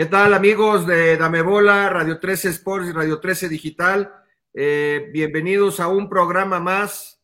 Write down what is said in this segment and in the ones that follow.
¿Qué tal amigos de Dame Bola, Radio 13 Sports y Radio 13 Digital? Eh, bienvenidos a un programa más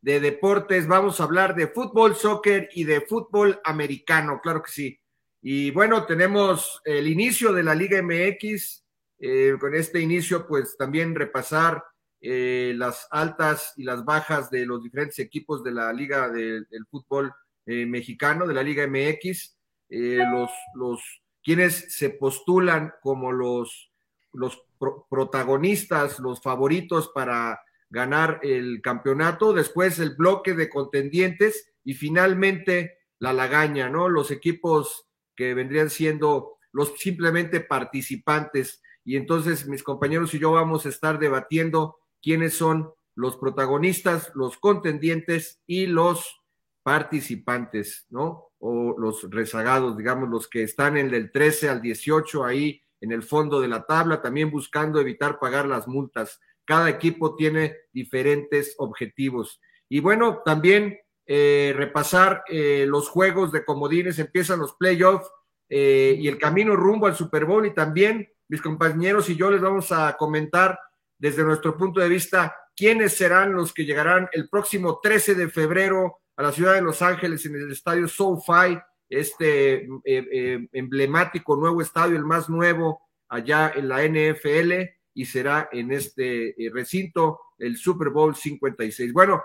de deportes. Vamos a hablar de fútbol, soccer y de fútbol americano, claro que sí. Y bueno, tenemos el inicio de la Liga MX. Eh, con este inicio, pues también repasar eh, las altas y las bajas de los diferentes equipos de la Liga del Fútbol Mexicano, de la Liga MX. los, los quienes se postulan como los, los protagonistas, los favoritos para ganar el campeonato, después el bloque de contendientes y finalmente la lagaña, ¿no? Los equipos que vendrían siendo los simplemente participantes. Y entonces mis compañeros y yo vamos a estar debatiendo quiénes son los protagonistas, los contendientes y los participantes, ¿no? O los rezagados, digamos, los que están en el del 13 al 18 ahí en el fondo de la tabla, también buscando evitar pagar las multas. Cada equipo tiene diferentes objetivos. Y bueno, también eh, repasar eh, los juegos de comodines, empiezan los playoffs eh, y el camino rumbo al Super Bowl y también mis compañeros y yo les vamos a comentar desde nuestro punto de vista quiénes serán los que llegarán el próximo 13 de febrero a la ciudad de Los Ángeles en el estadio SoFi, este eh, eh, emblemático nuevo estadio, el más nuevo allá en la NFL, y será en este eh, recinto el Super Bowl 56. Bueno,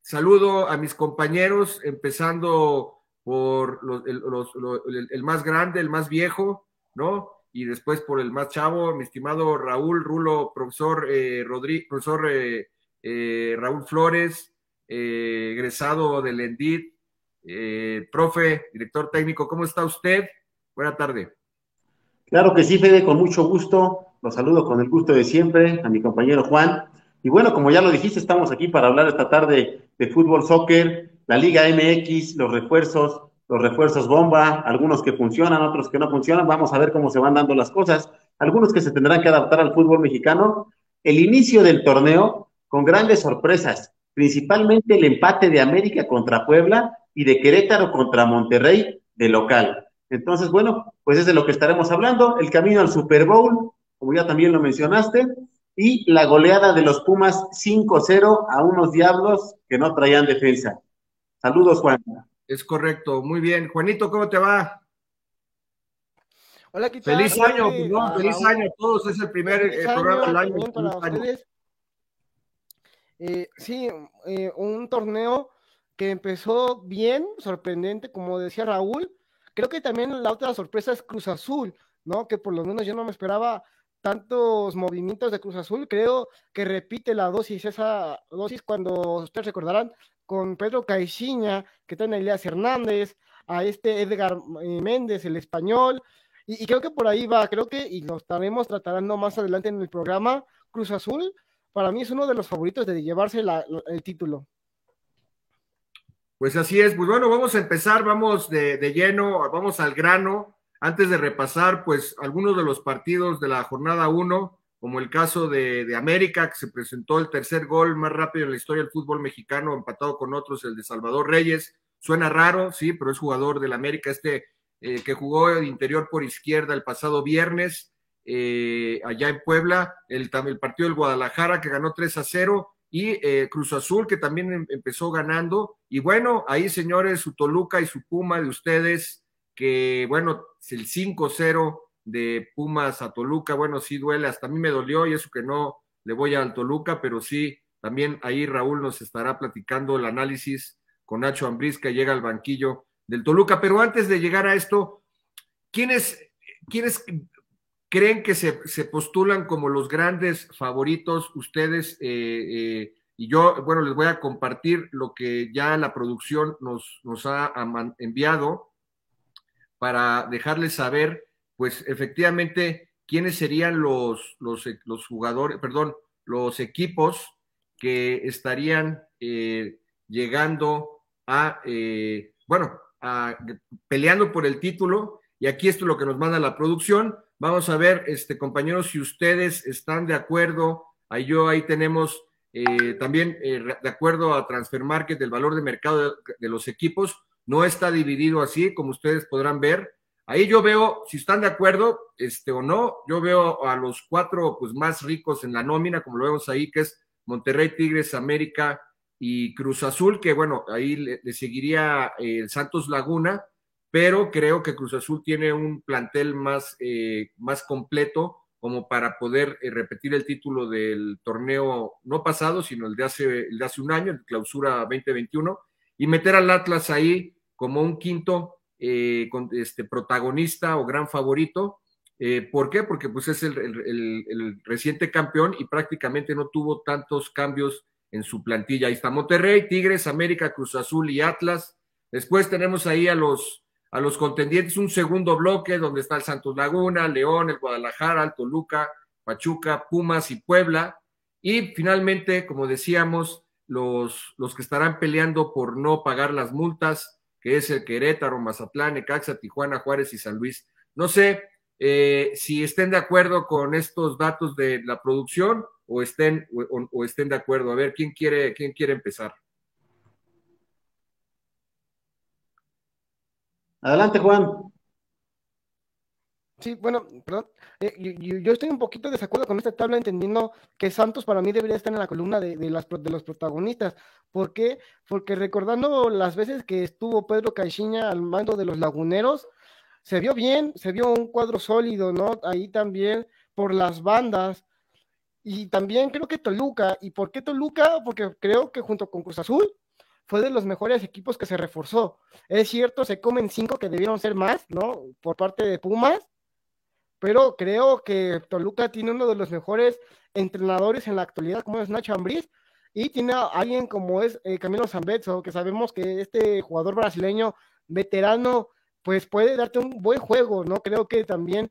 saludo a mis compañeros, empezando por el, más grande, el más viejo, ¿no? Y después por el más chavo, mi estimado Raúl Rulo, profesor Rodríguez, profesor Raúl Flores, eh, egresado del ENDIT. Eh, profe, director técnico, ¿cómo está usted? Buena tarde. Claro que sí, Fede, con mucho gusto. Los saludo con el gusto de siempre a mi compañero Juan. Y bueno, como ya lo dijiste, estamos aquí para hablar esta tarde de fútbol, soccer, la Liga MX, los refuerzos, los refuerzos bomba, algunos que funcionan, otros que no funcionan. Vamos a ver cómo se van dando las cosas. Algunos que se tendrán que adaptar al fútbol mexicano. El inicio del torneo con grandes sorpresas principalmente el empate de América contra Puebla y de Querétaro contra Monterrey de local. Entonces, bueno, pues es de lo que estaremos hablando, el camino al Super Bowl, como ya también lo mencionaste, y la goleada de los Pumas 5-0 a unos diablos que no traían defensa. Saludos, Juan. Es correcto, muy bien. Juanito, ¿cómo te va? Hola, ¿qué tal? Feliz año, feliz año a todos, es el primer eh, programa del año. Eh, sí, eh, un torneo que empezó bien, sorprendente, como decía Raúl. Creo que también la otra sorpresa es Cruz Azul, ¿no? Que por lo menos yo no me esperaba tantos movimientos de Cruz Azul. Creo que repite la dosis, esa dosis cuando ustedes recordarán con Pedro Caixinha, que tiene a Elias Hernández, a este Edgar eh, Méndez, el español. Y, y, creo que por ahí va, creo que, y lo estaremos tratando más adelante en el programa, Cruz Azul para mí es uno de los favoritos de llevarse el título. Pues así es, pues bueno, vamos a empezar, vamos de, lleno, vamos al grano, antes de repasar pues algunos de los partidos de la jornada 1, como el caso de, de, América, que se presentó el tercer gol más rápido en la historia del fútbol mexicano, empatado con otros, el de Salvador Reyes. Suena raro, sí, pero es jugador del América, este eh, que jugó el interior por izquierda el pasado viernes, eh, allá en Puebla, el, partido del Guadalajara que ganó 3 a 0 y eh, Cruz Azul que también em, empezó ganando. Y bueno, ahí señores, su Toluca y su Puma de ustedes, que bueno, el 5-0 de Pumas a Toluca, bueno, sí duele, hasta a mí me dolió y eso que no le voy al Toluca, pero sí, también ahí Raúl nos estará platicando el análisis con Nacho Ambriz que llega al banquillo del Toluca. Pero antes de llegar a esto, ¿quiénes, quiénes creen que se, se, postulan como los grandes favoritos ustedes? Eh, eh, y yo, bueno, les voy a compartir lo que ya la producción nos, nos ha enviado para dejarles saber pues efectivamente, ¿quiénes serían los, los, los jugadores, perdón, los equipos que estarían eh, llegando a, eh, bueno, a, peleando por el título? Y aquí esto es lo que nos manda la producción. Vamos a ver, este, compañeros, si ustedes están de acuerdo. Ahí yo, ahí tenemos eh, también, de acuerdo a Transfer Market, el valor de mercado de, de los equipos. No está dividido así, como ustedes podrán ver Ahí yo veo, si están de acuerdo, este o no, yo veo a los cuatro pues más ricos en la nómina, como lo vemos ahí, que es Monterrey, Tigres, América y Cruz Azul, que bueno, ahí le, seguiría eh, el Santos Laguna, pero creo que Cruz Azul tiene un plantel más, eh, más completo como para poder eh, repetir el título del torneo no pasado, sino el de hace, el de hace un año, el clausura 2021, y meter al Atlas ahí como un quinto eh, este, protagonista o gran favorito. ¿Por qué? Porque pues es el, reciente campeón y prácticamente no tuvo tantos cambios en su plantilla. Ahí está Monterrey, Tigres, América, Cruz Azul y Atlas. Después tenemos ahí a los, a los contendientes, un segundo bloque donde está el Santos Laguna, León, el Guadalajara, el Toluca, Pachuca, Pumas y Puebla. Y finalmente, como decíamos, los, los que estarán peleando por no pagar las multas, que es el Querétaro, Mazatlán, Necaxa, Tijuana, Juárez y San Luis. No sé eh, si estén de acuerdo con estos datos de la producción o estén, o, o estén de acuerdo. A ver, ¿quién quiere, quién quiere empezar? Adelante, Juan. Sí, bueno. Eh, yo, yo, estoy un poquito de desacuerdo con esta tabla, entendiendo que Santos para mí debería estar en la columna de, de, las, de los protagonistas. ¿Por qué? Porque recordando las veces que estuvo Pedro Caixinha al mando de los laguneros, se vio bien, se vio un cuadro sólido, ¿no? Ahí también por las bandas. Y también creo que Toluca. ¿Y por qué Toluca? Porque creo que junto con Cruz Azul fue de los mejores equipos que se reforzó. Es cierto, se comen cinco que debieron ser más, ¿no? Por parte de Pumas pero creo que Toluca tiene uno de los mejores entrenadores en la actualidad, como es Nacho Ambriz, y tiene a alguien como es eh, Camilo Zambetso, que sabemos que este jugador brasileño veterano, pues puede darte un buen juego, ¿no? Creo que también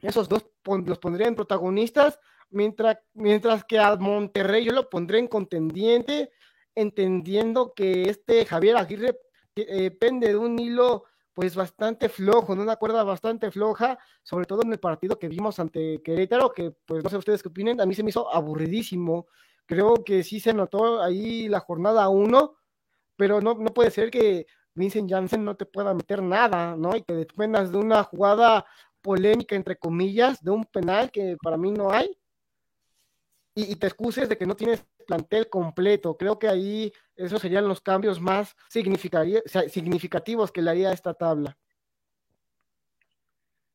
esos dos los pondría en protagonistas, mientras, mientras que a Monterrey yo lo pondré en contendiente, entendiendo que este Javier Aguirre eh, pende de un hilo pues bastante flojo, ¿no? una cuerda bastante floja, sobre todo en el partido que vimos ante Querétaro, que pues no sé ustedes qué opinen, a mí se me hizo aburridísimo. Creo que sí se notó ahí la jornada uno, pero no, no puede ser que Vincent Janssen no te pueda meter nada, ¿no? Y que dependas de una jugada polémica, entre comillas, de un penal que para mí no hay, y te excuses de que no tienes plantel completo. Creo que ahí esos serían los cambios más significativos que le haría a esta tabla.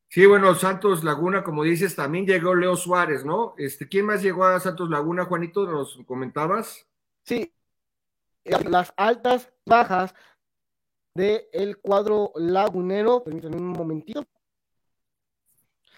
Sí, bueno, Santos Laguna, como dices, también llegó Leo Suárez, ¿no? Este, ¿quién más llegó a Santos Laguna, Juanito? ¿Nos comentabas? Sí, las altas bajas del el cuadro lagunero, permítanme un momentito.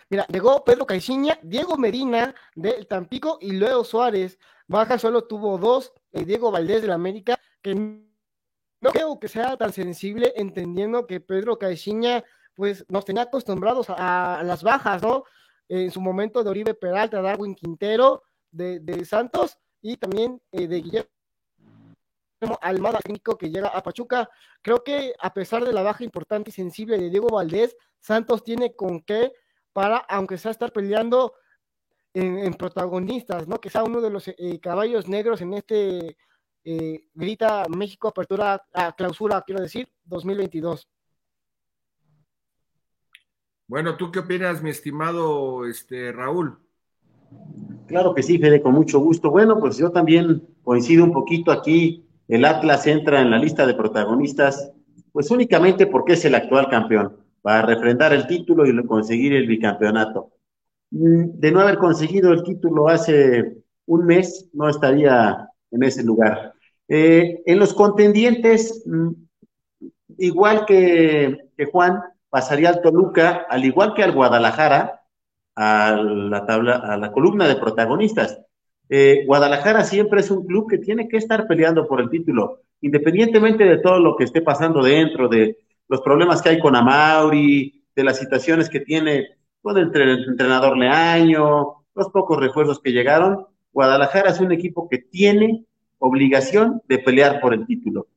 Mira, llegó Pedro Caixinha, Diego Medina del Tampico y Leo Suárez. Baja solo tuvo dos, eh, Diego Valdés del América, que no creo que sea tan sensible, entendiendo que Pedro Caixinha, pues nos tenía acostumbrados a, las bajas, ¿no? En su momento de Oribe Peralta, Darwin Quintero, de, de Santos y también eh, de Guillermo Almada, técnico que llega a Pachuca. Creo que a pesar de la baja importante y sensible de Diego Valdés, Santos tiene con qué para, aunque sea estar peleando en, protagonistas, ¿no? Que sea uno de los eh, caballos negros en este eh, Grita México Apertura a Clausura, quiero decir, 2022. Bueno, ¿tú qué opinas, mi estimado este, Raúl? Claro que sí, Fede, con mucho gusto. Bueno, pues yo también coincido un poquito aquí. El Atlas entra en la lista de protagonistas, pues únicamente porque es el actual campeón, para refrendar el título y conseguir el bicampeonato. De no haber conseguido el título hace un mes, no estaría en ese lugar. Eh, en los contendientes, mm, igual que, Juan, pasaría al Toluca, al igual que al Guadalajara, a la tabla, a la columna de protagonistas. Eh, Guadalajara siempre es un club que tiene que estar peleando por el título, independientemente de todo lo que esté pasando dentro, de los problemas que hay con Amauri, de las situaciones que tiene con el entrenador Leaño, los pocos refuerzos que llegaron. Guadalajara es un equipo que tiene obligación de pelear por el título.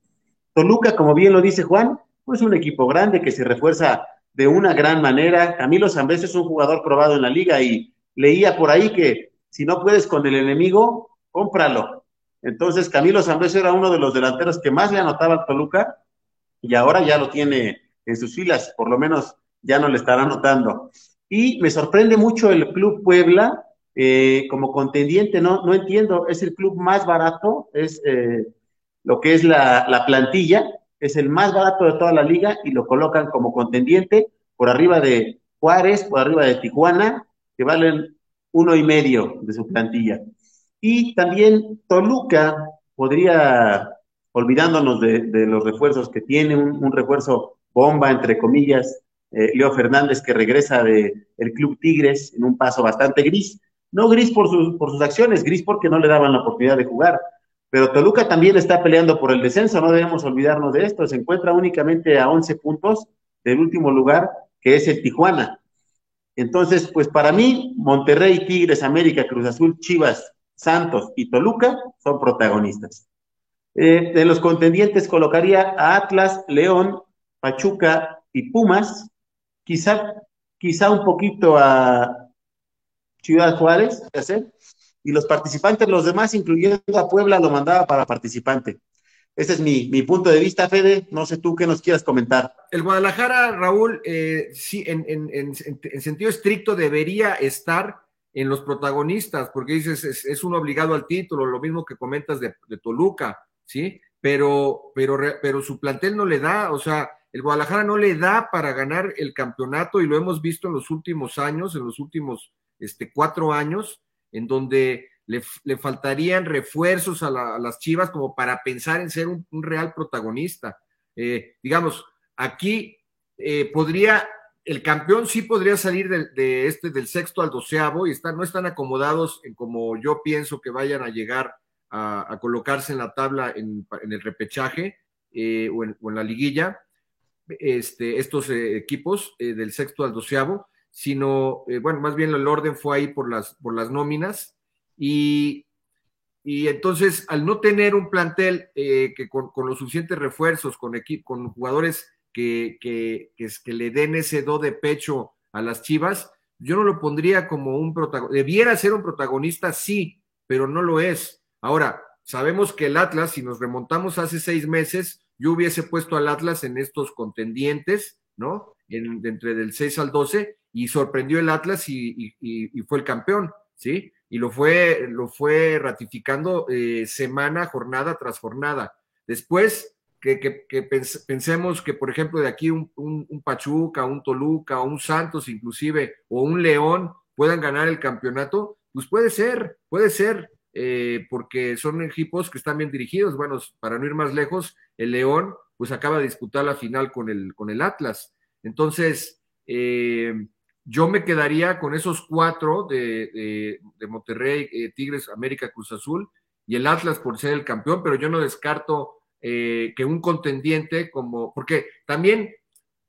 Toluca, como bien lo dice Juan, pues un equipo grande que se refuerza de una gran manera. Camilo Zambés es un jugador probado en la liga y leía por ahí que si no puedes con el enemigo, cómpralo. Entonces Camilo Zambés era uno de los delanteros que más le anotaba a Toluca y ahora ya lo tiene en sus filas, por lo menos ya no le estará anotando. Y me sorprende mucho el Club Puebla, eh, como contendiente, no, no entiendo, es el club más barato, es eh, lo que es la, la, plantilla, es el más barato de toda la liga y lo colocan como contendiente por arriba de Juárez, por arriba de Tijuana, que valen uno y medio de su plantilla. Y también Toluca podría, olvidándonos de, de los refuerzos que tiene, un, un refuerzo bomba, entre comillas, eh, Leo Fernández que regresa del el Club Tigres en un paso bastante gris, no gris por, sus, por sus acciones, gris porque no le daban la oportunidad de jugar. Pero Toluca también está peleando por el descenso, no debemos olvidarnos de esto. Se encuentra únicamente a 11 puntos del último lugar, que es el Tijuana. Entonces, pues para mí, Monterrey, Tigres, América, Cruz Azul, Chivas, Santos y Toluca son protagonistas. Eh, de los contendientes colocaría a Atlas, León, Pachuca y Pumas. Quizá, quizá un poquito a Ciudad Juárez, y los participantes, los demás, incluyendo a Puebla, lo mandaba para participante. Ese es mi, punto de vista, Fede. No sé tú qué nos quieras comentar. El Guadalajara, Raúl, eh, sí, en, sentido estricto debería estar en los protagonistas, porque dices, es, un obligado al título, lo mismo que comentas de, Toluca, ¿sí? Pero, pero, pero su plantel no le da, o sea, el Guadalajara no le da para ganar el campeonato y lo hemos visto en los últimos años, en los últimos este, cuatro años, en donde le, faltarían refuerzos a, las Chivas como para pensar en ser un, real protagonista. Eh, digamos, aquí eh, podría, el campeón sí podría salir de, este, del sexto al doceavo y no están acomodados en como yo pienso que vayan a llegar a, colocarse en la tabla en, el repechaje eh, o, en, la liguilla, este, estos equipos del sexto al doceavo sino, eh, bueno, más bien el orden fue ahí por las, por las nóminas y, y entonces al no tener un plantel eh, que con, los suficientes refuerzos, con, con jugadores que, que, que, le den ese do de pecho a las Chivas, yo no lo pondría como un protagonista. Debiera ser un protagonista, sí, pero no lo es. Ahora, sabemos que el Atlas, si nos remontamos hace seis meses, yo hubiese puesto al Atlas en estos contendientes, ¿no? En, entre del 6 al 12, y sorprendió el Atlas y, fue el campeón, ¿sí? Y lo fue, lo fue ratificando eh, semana, jornada tras jornada. Después, que, pensemos que, por ejemplo, de aquí un, Pachuca, un Toluca, un Santos inclusive, o un León puedan ganar el campeonato, pues puede ser, puede ser, eh, porque son equipos que están bien dirigidos. Bueno, para no ir más lejos, el León pues acaba de disputar la final con el, con el Atlas. Entonces, eh, yo me quedaría con esos cuatro de, Monterrey, eh, Tigres, América, Cruz Azul y el Atlas por ser el campeón, pero yo no descarto que un contendiente como, porque también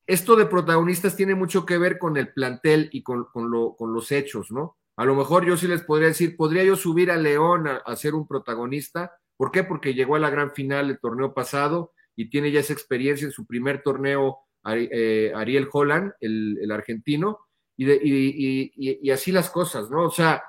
esto de protagonistas tiene mucho que ver con el plantel y con, lo, con los hechos, ¿no? A lo mejor yo sí les podría decir, podría yo subir a León a, ser un protagonista. ¿Por qué? Porque llegó a la gran final el torneo pasado y tiene ya esa experiencia en su primer torneo eh, Ariel Holland, el argentino, y, así las cosas, ¿no? O sea,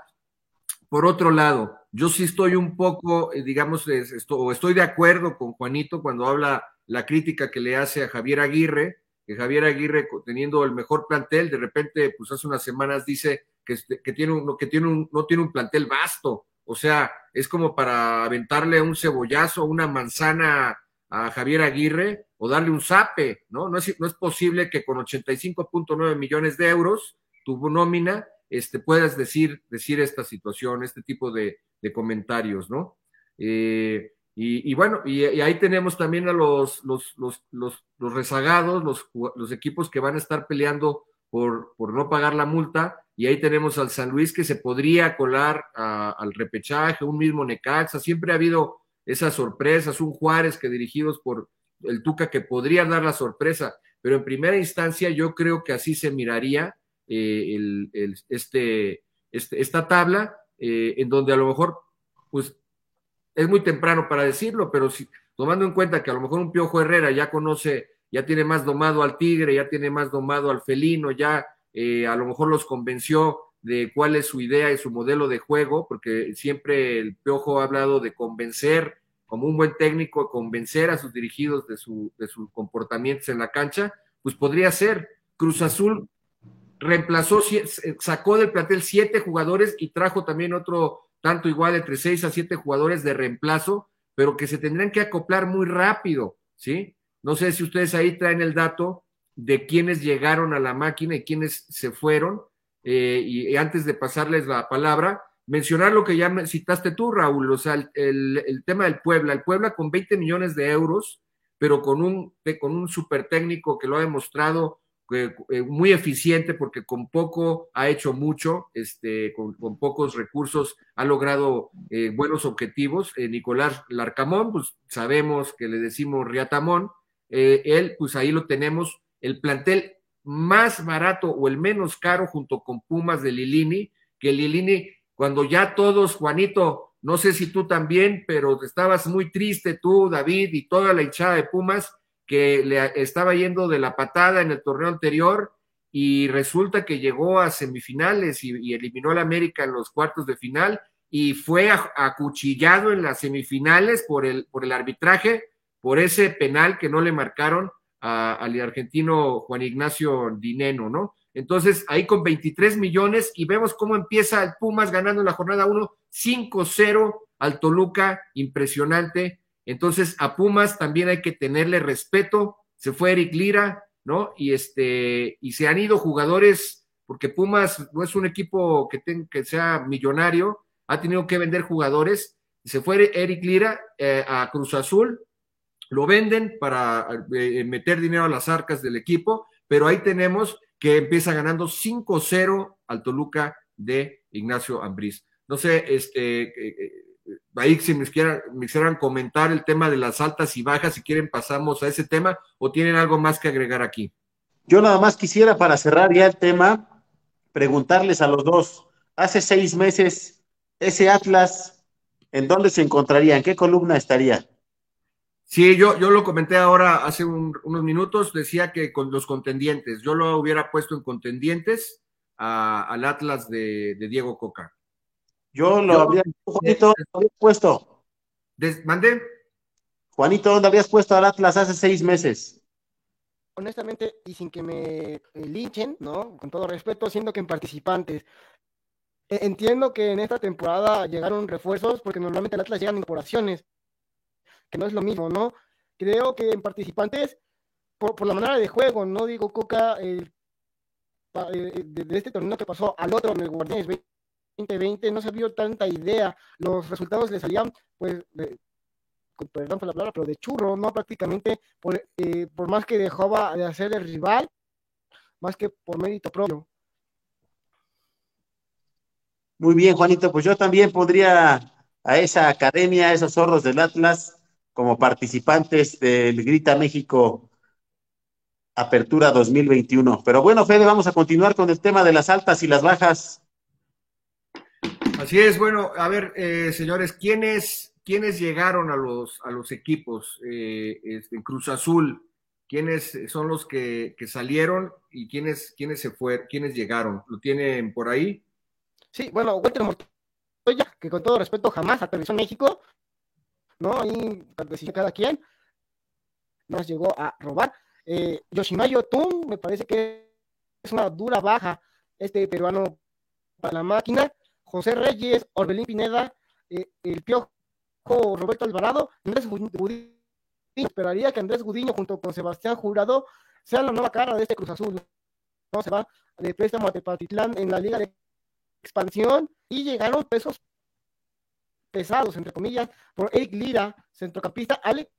por otro lado, yo sí estoy un poco, eh, digamos, esto, o estoy de acuerdo con Juanito cuando habla la crítica que le hace a Javier Aguirre, que Javier Aguirre, teniendo el mejor plantel, de repente, pues hace unas semanas dice que, este, que, tiene, un, que tiene un, no tiene un plantel vasto. O sea, es como para aventarle un cebollazo, una manzana a Javier Aguirre o darle un zape, ¿no? No es, no es posible que con 85.9 millones de euros, tu nómina, este, puedas decir, decir esta situación, este tipo de, comentarios, ¿no? Eh, y, bueno, y, ahí tenemos también a los, los, los, los, rezagados, los, los equipos que van a estar peleando por, por no pagar la multa, y ahí tenemos al San Luis que se podría colar al repechaje, un mismo Necaxa, siempre ha habido esas sorpresas, un Juárez que dirigidos por el Tuca que podría dar la sorpresa, pero en primera instancia yo creo que así se miraría eh, el, este, este, esta tabla, eh, en donde a lo mejor, pues es muy temprano para decirlo, pero si, tomando en cuenta que a lo mejor un Piojo Herrera ya conoce, ya tiene más domado al tigre, ya tiene más domado al felino, ya eh, a lo mejor los convenció de cuál es su idea y su modelo de juego, porque siempre el Piojo ha hablado de convencer, como un buen técnico, convencer a sus dirigidos de su, de sus comportamientos en la cancha, pues podría ser. Cruz Azul reemplazó, sacó del plantel siete jugadores y trajo también otro tanto igual entre seis a siete jugadores de reemplazo, pero que se tendrían que acoplar muy rápido, ¿sí? No sé si ustedes ahí traen el dato de quiénes llegaron a la máquina y quiénes se fueron, eh, y, antes de pasarles la palabra, mencionar lo que ya citaste tú, Raúl, o sea, el, tema del Puebla, el Puebla con 20 millones de euros, pero con un, con un super técnico que lo ha demostrado eh, eh, muy eficiente porque con poco ha hecho mucho, este, con, pocos recursos ha logrado buenos objetivos. Nicolás Larcamón, pues sabemos que le decimos Riatamón, él, pues ahí lo tenemos, el plantel más barato o el menos caro junto con Pumas de Lilini, que Lilini, cuando ya todos, Juanito, no sé si tú también, pero estabas muy triste tú, David, y toda la hinchada de Pumas, que le estaba yendo de la patada en el torneo anterior y resulta que llegó a semifinales y, eliminó al América en los cuartos de final y fue acuchillado en las semifinales por el, por el arbitraje, por ese penal que no le marcaron al argentino Juan Ignacio Dineno, ¿no? Entonces, ahí con 23 millones y vemos cómo empieza el Pumas ganando en la jornada 1, 5-0 al Toluca, impresionante. Entonces, a Pumas también hay que tenerle respeto. Se fue Eric Lira, ¿no? Y este, y se han ido jugadores, porque Pumas no es un equipo que, que sea millonario, ha tenido que vender jugadores. Se fue Eric Lira eh, a Cruz Azul, lo venden para eh, meter dinero a las arcas del equipo, pero ahí tenemos que empieza ganando 5-0 al Toluca de Ignacio Ambriz. No sé, este, eh, eh, ahí si me quieran, me quisieran comentar el tema de las altas y bajas, si quieren pasamos a ese tema o tienen algo más que agregar aquí. Yo nada más quisiera para cerrar ya el tema, preguntarles a los dos, hace seis meses, ese Atlas, ¿en dónde se encontraría? ¿En qué columna estaría? Sí, yo, yo lo comenté ahora hace unos minutos, decía que con los contendientes, yo lo hubiera puesto en contendientes al Atlas de, Diego Coca. Yo lo habría, Juanito, ¿dónde habías puesto? ¿Mandé? Juanito, ¿dónde habías puesto al Atlas hace seis meses? Honestamente, y sin que me eh, linchen, ¿no? Con todo respeto, siendo que en participantes. E, entiendo que en esta temporada llegaron refuerzos, porque normalmente al Atlas llegan incorporaciones que no es lo mismo, ¿no? Creo que en participantes, por, la manera de juego, no digo Coca, eh, de, este torneo que pasó al otro en el Guardianes 2020, no se vio tanta idea, los resultados le salían, pues, perdón por la palabra, pero de churro, ¿no? Prácticamente, por, eh, por más que dejaba de hacer el rival, más que por mérito propio. Muy bien, Juanito, pues yo también podría a esa academia, a esos zorros del Atlas, como participantes del Grita México Apertura 2021. Pero bueno, Fede, vamos a continuar con el tema de las altas y las bajas. Así es, bueno, a ver, eh, señores, ¿quiénes, ¿quiénes llegaron a los, a los equipos eh, este, en Cruz Azul? ¿Quiénes son los que, salieron y quiénes, quiénes se fueron, quiénes llegaron? ¿Lo tienen por ahí? Sí, bueno, Walter Montoya que con todo respeto jamás aterrizó en México, ¿no? Ahí cada quien nos llegó a robar. Eh, Yoshimayo Tun, me parece que es una dura baja este peruano para la máquina. José Reyes, Orbelín Pineda, eh, el Piojo Roberto Alvarado, Andrés Gudiño. Esperaría que Andrés Gudiño junto con Sebastián Jurado sean la nueva cara de este Cruz Azul. ¿no? Se va de préstamo a Tepatitlán en la Liga de Expansión y llegaron pesos pesados, entre comillas, por Eric Lira, centrocampista, Alex,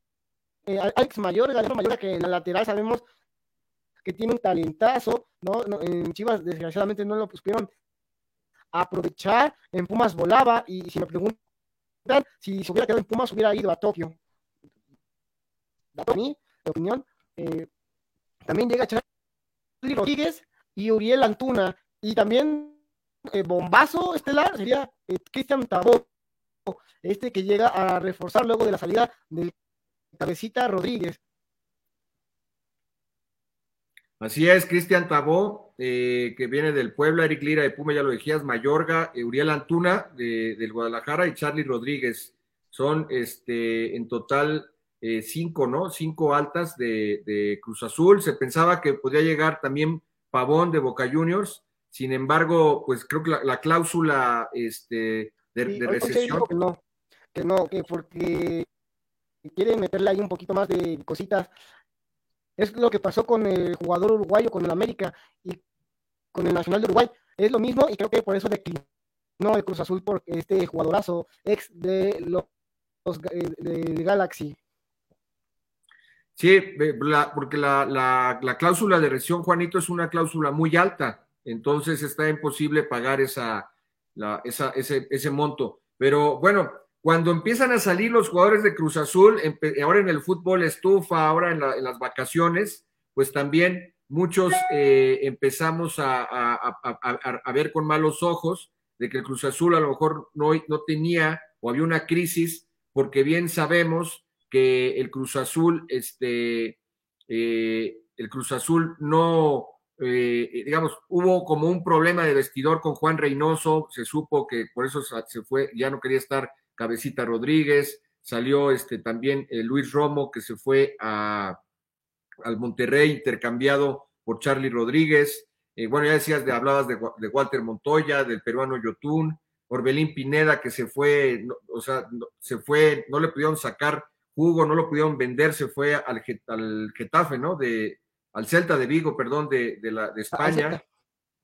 eh, Alex Mayor, Galeno Mayor, que en la lateral sabemos que tiene un talentazo, ¿no? En Chivas, desgraciadamente, no lo pudieron aprovechar. En Pumas volaba, y si me preguntan si se hubiera quedado en Pumas, hubiera ido a Tokio. A mí, opinión. Eh, también llega Charlie Rodríguez y Uriel Antuna. Y también eh, bombazo estelar sería eh, Cristian Tabó, este que llega a reforzar luego de la salida del Cabecita Rodríguez. Así es, Cristian Tabó, eh, que viene del Puebla, Eric Lira de Puma, ya lo decías, Mayorga, Uriel Antuna de, del Guadalajara y Charlie Rodríguez. Son este, en total eh, cinco, ¿no? Cinco altas de, de, Cruz Azul. Se pensaba que podía llegar también Pavón de Boca Juniors. Sin embargo, pues creo que la, la cláusula este, de, Sí, de recesión. que no, que no, que porque quiere meterle ahí un poquito más de cositas. Es lo que pasó con el jugador uruguayo, con el América y con el Nacional de Uruguay. Es lo mismo y creo que por eso declinó el Cruz Azul por este jugadorazo ex de los eh, de, de Galaxy. Sí, la- porque la, la- la cláusula de rescisión, Juanito, es una cláusula muy alta, entonces está imposible pagar esa, ese, monto. Pero bueno, cuando empiezan a salir los jugadores de Cruz Azul, ahora en el fútbol estufa, ahora en, la- en las vacaciones, pues también muchos eh, empezamos a ver con malos ojos de que el Cruz Azul a lo mejor no, no tenía o había una crisis, porque bien sabemos que el Cruz Azul, este, eh, el Cruz Azul no, eh, digamos, hubo como un problema de vestidor con Juan Reynoso, se supo que por eso se fue, ya no quería estar Cabecita Rodríguez, salió este también eh, Luis Romo que se fue a, al Monterrey intercambiado por Charlie Rodríguez, eh, bueno, ya decías, de, hablabas de, Wa- de Walter Montoya, del peruano Yotún, Orbelín Pineda que se fue, no- o sea, se fue, no le pudieron sacar jugo, no lo pudieron vender, se fue al, al Getafe, ¿no? De, al Celta de Vigo, perdón, de, de, la, de España, Celta.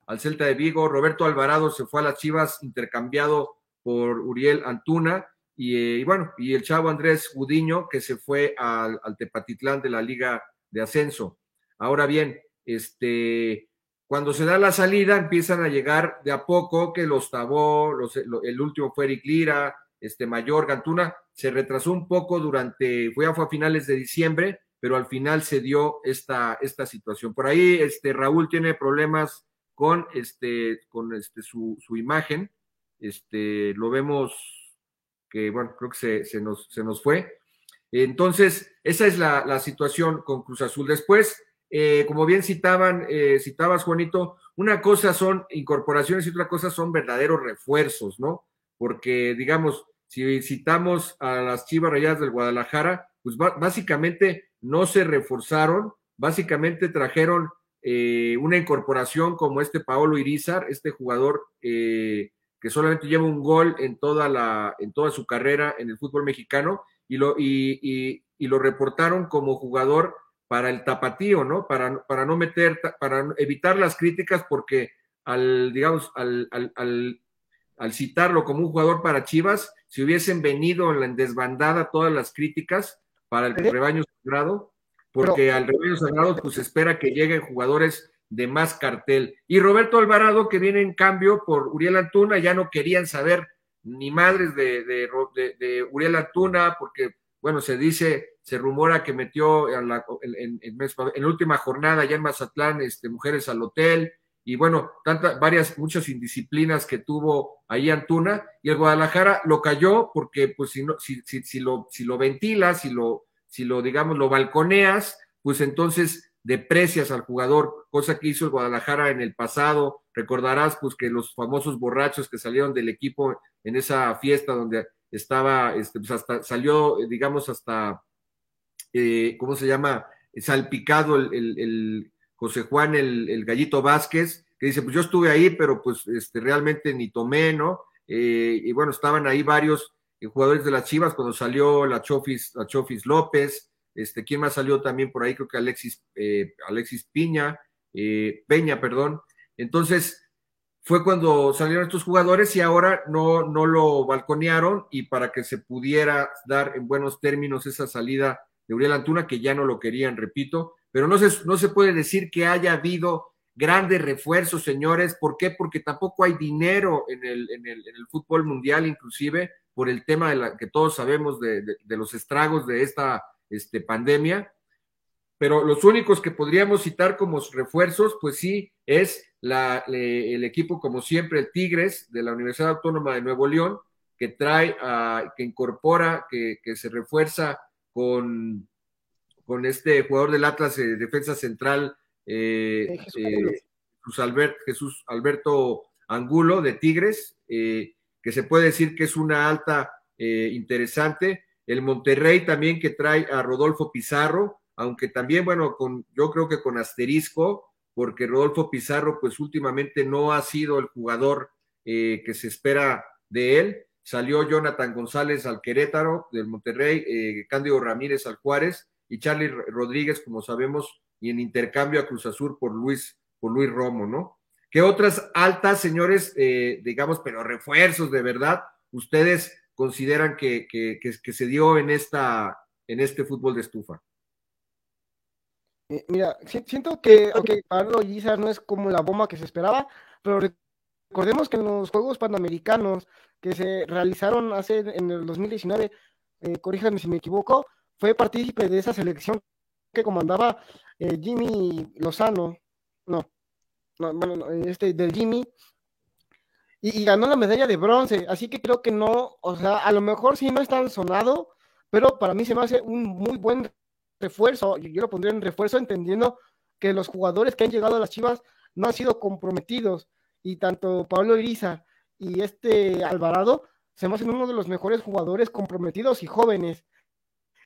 al Celta de Vigo. Roberto Alvarado se fue a las Chivas intercambiado por Uriel Antuna. Y, eh, y bueno, y el chavo Andrés Gudiño que se fue al, al Tepatitlán de la Liga de Ascenso. Ahora bien, este, cuando se da la salida, empiezan a llegar de a poco que los Tabó, los, lo- el último fue Eric Lira, este Mayor, Gantuna, se retrasó un poco durante, fue a finales de diciembre, pero al final se dio esta, esta situación. Por ahí, este Raúl tiene problemas con este, con este su, su imagen. Este, lo vemos que, bueno, creo que se, se nos, se nos fue. Entonces, esa es la, la situación con Cruz Azul. Después, eh, como bien citaban, eh, citabas, Juanito, una cosa son incorporaciones y otra cosa son verdaderos refuerzos, ¿no? Porque, digamos, si citamos a las Chivas Rayadas del Guadalajara, pues básicamente no se reforzaron, básicamente trajeron eh, una incorporación como este Paolo Irizar, este jugador eh, que solamente lleva un gol en toda, la, en toda su carrera en el fútbol mexicano, y lo, y, y, y lo reportaron como jugador para el tapatío, ¿no? Para, para no meter, para evitar las críticas, porque al, digamos, al, al, al, al citarlo como un jugador para Chivas, si hubiesen venido en la desbandada todas las críticas para el rebaño sagrado, porque al rebaño sagrado pues espera que lleguen jugadores de más cartel. Y Roberto Alvarado, que viene en cambio por Uriel Antuna, ya no querían saber ni madres de, de, de, de Uriel Antuna, porque, bueno, se dice, se rumora que metió en la, en, en, en, en la última jornada ya en Mazatlán este, mujeres al hotel, y bueno, tantas, varias, muchas indisciplinas que tuvo ahí Antuna, y el Guadalajara lo cayó porque, pues, si, no, si, si, si, lo, si lo ventilas, si lo, si lo, digamos, lo balconeas, pues entonces deprecias al jugador, cosa que hizo el Guadalajara en el pasado. Recordarás pues que los famosos borrachos que salieron del equipo en esa fiesta donde estaba, este, pues hasta salió, digamos, hasta, eh, ¿cómo se llama? Salpicado el, el, José Juan, el, Gallito Vázquez, que dice, pues yo estuve ahí, pero pues este, realmente ni tomé, ¿no? Eh, y bueno, estaban ahí varios eh, jugadores de las Chivas cuando salió la Chofis, López, este, ¿quién más salió también por ahí? Creo que Alexis, eh, Alexis Piña, Peña, perdón. Entonces, fue cuando salieron estos jugadores y ahora no, no lo balconearon y para que se pudiera dar en buenos términos esa salida de Uriel Antuna, que ya no lo querían, repito, pero no se, no se puede decir que haya habido grandes refuerzos, señores. ¿Por qué? Porque tampoco hay dinero en el, en el, fútbol mundial, inclusive por el tema de la, que todos sabemos de, de, los estragos de esta este, pandemia. Pero los únicos que podríamos citar como refuerzos, pues sí, es la, el equipo, como siempre, el Tigres de la Universidad Autónoma de Nuevo León, que trae, que incorpora, que, que, se refuerza con, con este jugador del Atlas, de defensa central, eh, eh, Jesús, Alberto Angulo de Tigres, eh, que se puede decir que es una alta interesante. El Monterrey también que trae a Rodolfo Pizarro, aunque también, bueno, con, yo creo que con asterisco, porque Rodolfo Pizarro, pues últimamente no ha sido el jugador que se espera de él. Salió Jonathan González al Querétaro del Monterrey, Cándido Ramírez al Juárez y Charlie Rodríguez, como sabemos, y en intercambio a Cruz Azul por Luis, por Luis Romo, ¿no? ¿Qué otras altas, señores, eh, digamos, pero refuerzos de verdad, ustedes consideran que, que, se dio en, esta, en este fútbol de estufa? Eh, mira, siento que, aunque Pablo Guizar no es como la bomba que se esperaba, pero recordemos que en los Juegos Panamericanos que se realizaron hace en el 2019, eh, corríjanme si me equivoco, fue partícipe de esa selección que comandaba eh, Jimmy Lozano, no, no, bueno, este del Jimmy, y, ganó la medalla de bronce, así que creo que no, o sea, a lo mejor sí no es tan sonado, pero para mí se me hace un muy buen refuerzo, yo lo pondría en refuerzo entendiendo que los jugadores que han llegado a las Chivas no han sido comprometidos, y tanto Pablo Iriza y este Alvarado se me hacen uno de los mejores jugadores comprometidos y jóvenes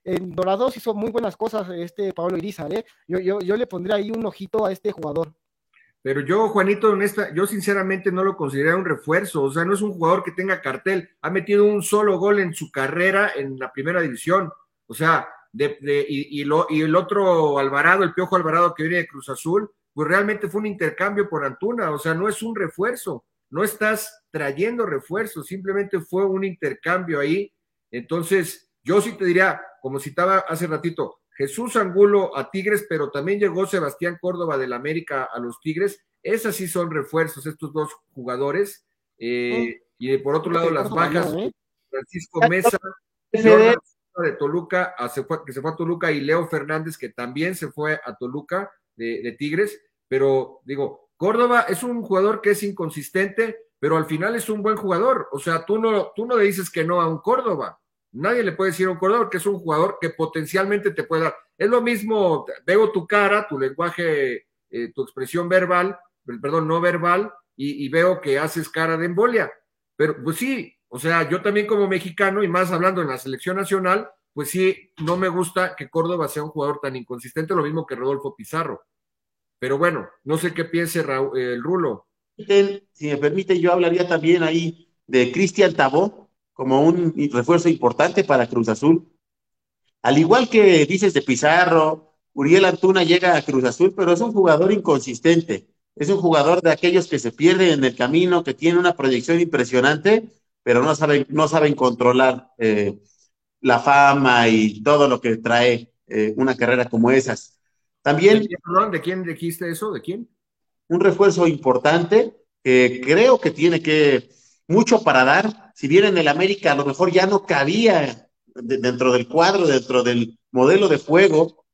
en Dorados hizo muy buenas cosas este Pablo Irizar, ¿eh? Yo, yo, yo le pondría ahí un ojito a este jugador. Pero yo, Juanito, en esta, yo sinceramente no lo considero un refuerzo, o sea, no es un jugador que tenga cartel, ha metido un solo gol en su carrera en la primera división, o sea, y, y, lo, y el otro Alvarado, el Piojo Alvarado que viene de Cruz Azul, pues realmente fue un intercambio por Antuna, o sea, no es un refuerzo, no estás trayendo refuerzos, simplemente fue un intercambio ahí, entonces yo sí te diría, como citaba hace ratito, Jesús Angulo a Tigres, pero también llegó Sebastián Córdoba del América a los Tigres. Esas sí son refuerzos, estos dos jugadores. Eh, y por otro lado, las bajas, ¿eh? Francisco Mesa, de Toluca, que se fue a Toluca, y Leo Fernández, que también se fue a Toluca de, de Tigres. Pero digo, Córdoba es un jugador que es inconsistente, pero al final es un buen jugador. O sea, tú no, tú no le dices que no a un Córdoba. Nadie le puede decir a un corredor que es un jugador que potencialmente te puede dar. Es lo mismo, veo tu cara, tu lenguaje, eh, tu expresión verbal, perdón, no verbal, y, veo que haces cara de embolia. Pero pues sí, o sea, yo también como mexicano, y más hablando en la selección nacional, pues sí, no me gusta que Córdoba sea un jugador tan inconsistente, lo mismo que Rodolfo Pizarro. Pero bueno, no sé qué piense el Rulo. Si me permite, yo hablaría también ahí de Cristian Tabó, como un refuerzo importante para Cruz Azul. Al igual que dices de Pizarro, Uriel Antuna llega a Cruz Azul, pero es un jugador inconsistente. Es un jugador de aquellos que se pierden en el camino, que tiene una proyección impresionante, pero no saben, no saben controlar eh, la fama y todo lo que trae eh, una carrera como esas. También. ¿De quién, perdón, ¿De quién dijiste eso? ¿De quién? Un refuerzo importante que creo que tiene que mucho para dar. Si bien en el América a lo mejor ya no cabía dentro del cuadro, dentro del modelo de juego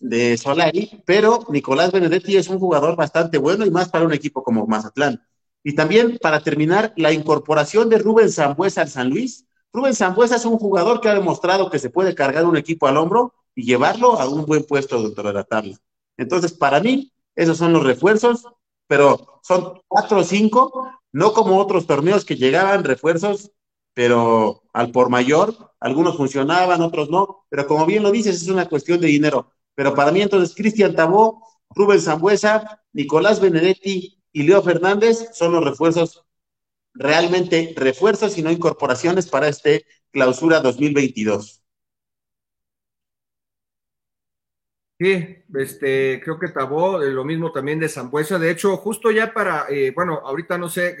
de Solari, pero Nicolás Benedetti es un jugador bastante bueno y más para un equipo como Mazatlán. Y también, para terminar, la incorporación de Rubén Zambuesa al San Luis. Rubén Zambuesa es un jugador que ha demostrado que se puede cargar un equipo al hombro y llevarlo a un buen puesto dentro de la tabla. Entonces, para mí, esos son los refuerzos, pero son cuatro o cinco, no como otros torneos que llegaban refuerzos, pero al por mayor, algunos funcionaban, otros no, pero como bien lo dices, es una cuestión de dinero. Pero para mí, entonces, Cristian Tabó, Rubén Zambuesa, Nicolás Benedetti y Leo Fernández son los refuerzos, realmente refuerzos y no incorporaciones para este clausura 2022. Sí, este, creo que Tabó, eh, lo mismo también de Zambuesa. De hecho, justo ya para, eh, bueno, ahorita no sé,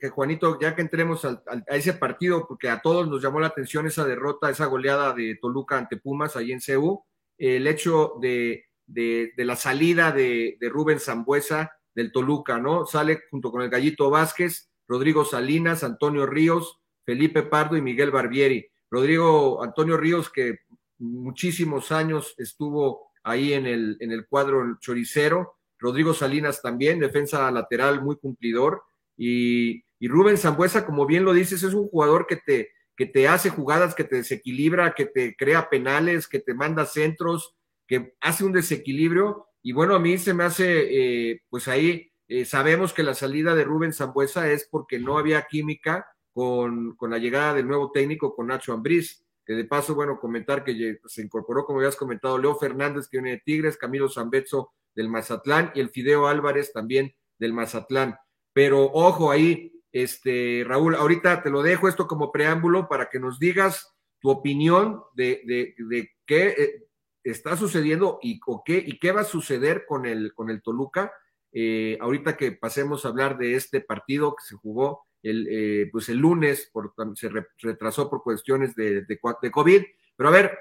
que Juanito, ya que entremos al, a ese partido, porque a todos nos llamó la atención esa derrota, esa goleada de Toluca ante Pumas ahí en CEU, el hecho de, de, de la salida de, de, Rubén Zambuesa del Toluca, ¿no? Sale junto con el Gallito Vázquez, Rodrigo Salinas, Antonio Ríos, Felipe Pardo y Miguel Barbieri. Rodrigo Antonio Ríos, que muchísimos años estuvo ahí en el, en el cuadro choricero. Rodrigo Salinas también, defensa lateral muy cumplidor. Y, y Rubén Zambuesa, como bien lo dices, es un jugador que te, que te hace jugadas, que te desequilibra, que te crea penales, que te manda centros, que hace un desequilibrio. Y bueno, a mí se me hace, eh, pues ahí eh, sabemos que la salida de Rubén Zambuesa es porque no había química con, con la llegada del nuevo técnico, con Nacho Ambriz de paso, bueno, comentar que se incorporó, como habías comentado, Leo Fernández, que viene de Tigres, Camilo Zambetso del Mazatlán y el Fideo Álvarez también del Mazatlán. Pero ojo ahí, este, Raúl, ahorita te lo dejo esto como preámbulo para que nos digas tu opinión de, de, de qué eh, está sucediendo y, qué, y qué va a suceder con el, con el Toluca. Eh, ahorita que pasemos a hablar de este partido que se jugó el, eh, pues el lunes, por, se re, retrasó por cuestiones de, de, de, COVID. Pero a ver,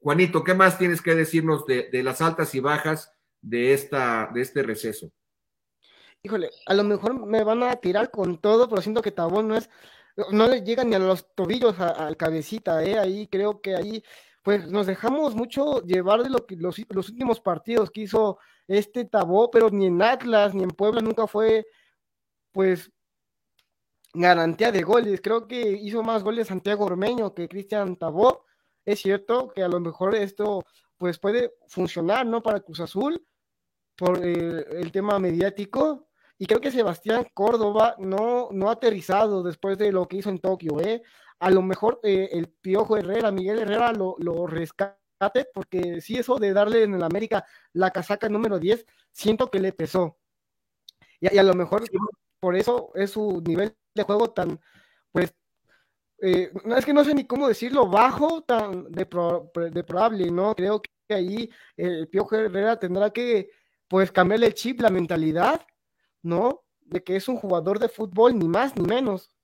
Juanito, ¿qué más tienes que decirnos de, de, las altas y bajas de, esta, de este receso? Híjole, a lo mejor me van a tirar con todo, pero siento que Tabón no es, no le llega ni a los tobillos al cabecita, ¿eh? Ahí creo que ahí, pues nos dejamos mucho llevar de lo que los, los últimos partidos que hizo este Tabó, pero ni en Atlas ni en Puebla nunca fue, pues, garantía de goles. Creo que hizo más goles Santiago Ormeño que Cristian Tabó. Es cierto que a lo mejor esto pues puede funcionar, ¿no? Para Cruz Azul por eh, el tema mediático. Y creo que Sebastián Córdoba no, no ha aterrizado después de lo que hizo en Tokio, ¿eh? A lo mejor eh, el Piojo Herrera, Miguel Herrera lo, lo rescate, porque sí, eso de darle en el América la casaca número 10, siento que le pesó. Y, y a lo mejor por eso es su nivel de juego tan, pues, eh, es que no sé ni cómo decirlo, bajo, tan de ¿no? Creo que ahí el Piojo Herrera tendrá que, pues, cambiarle el chip, la mentalidad, ¿no? De que es un jugador de fútbol, ni más ni menos.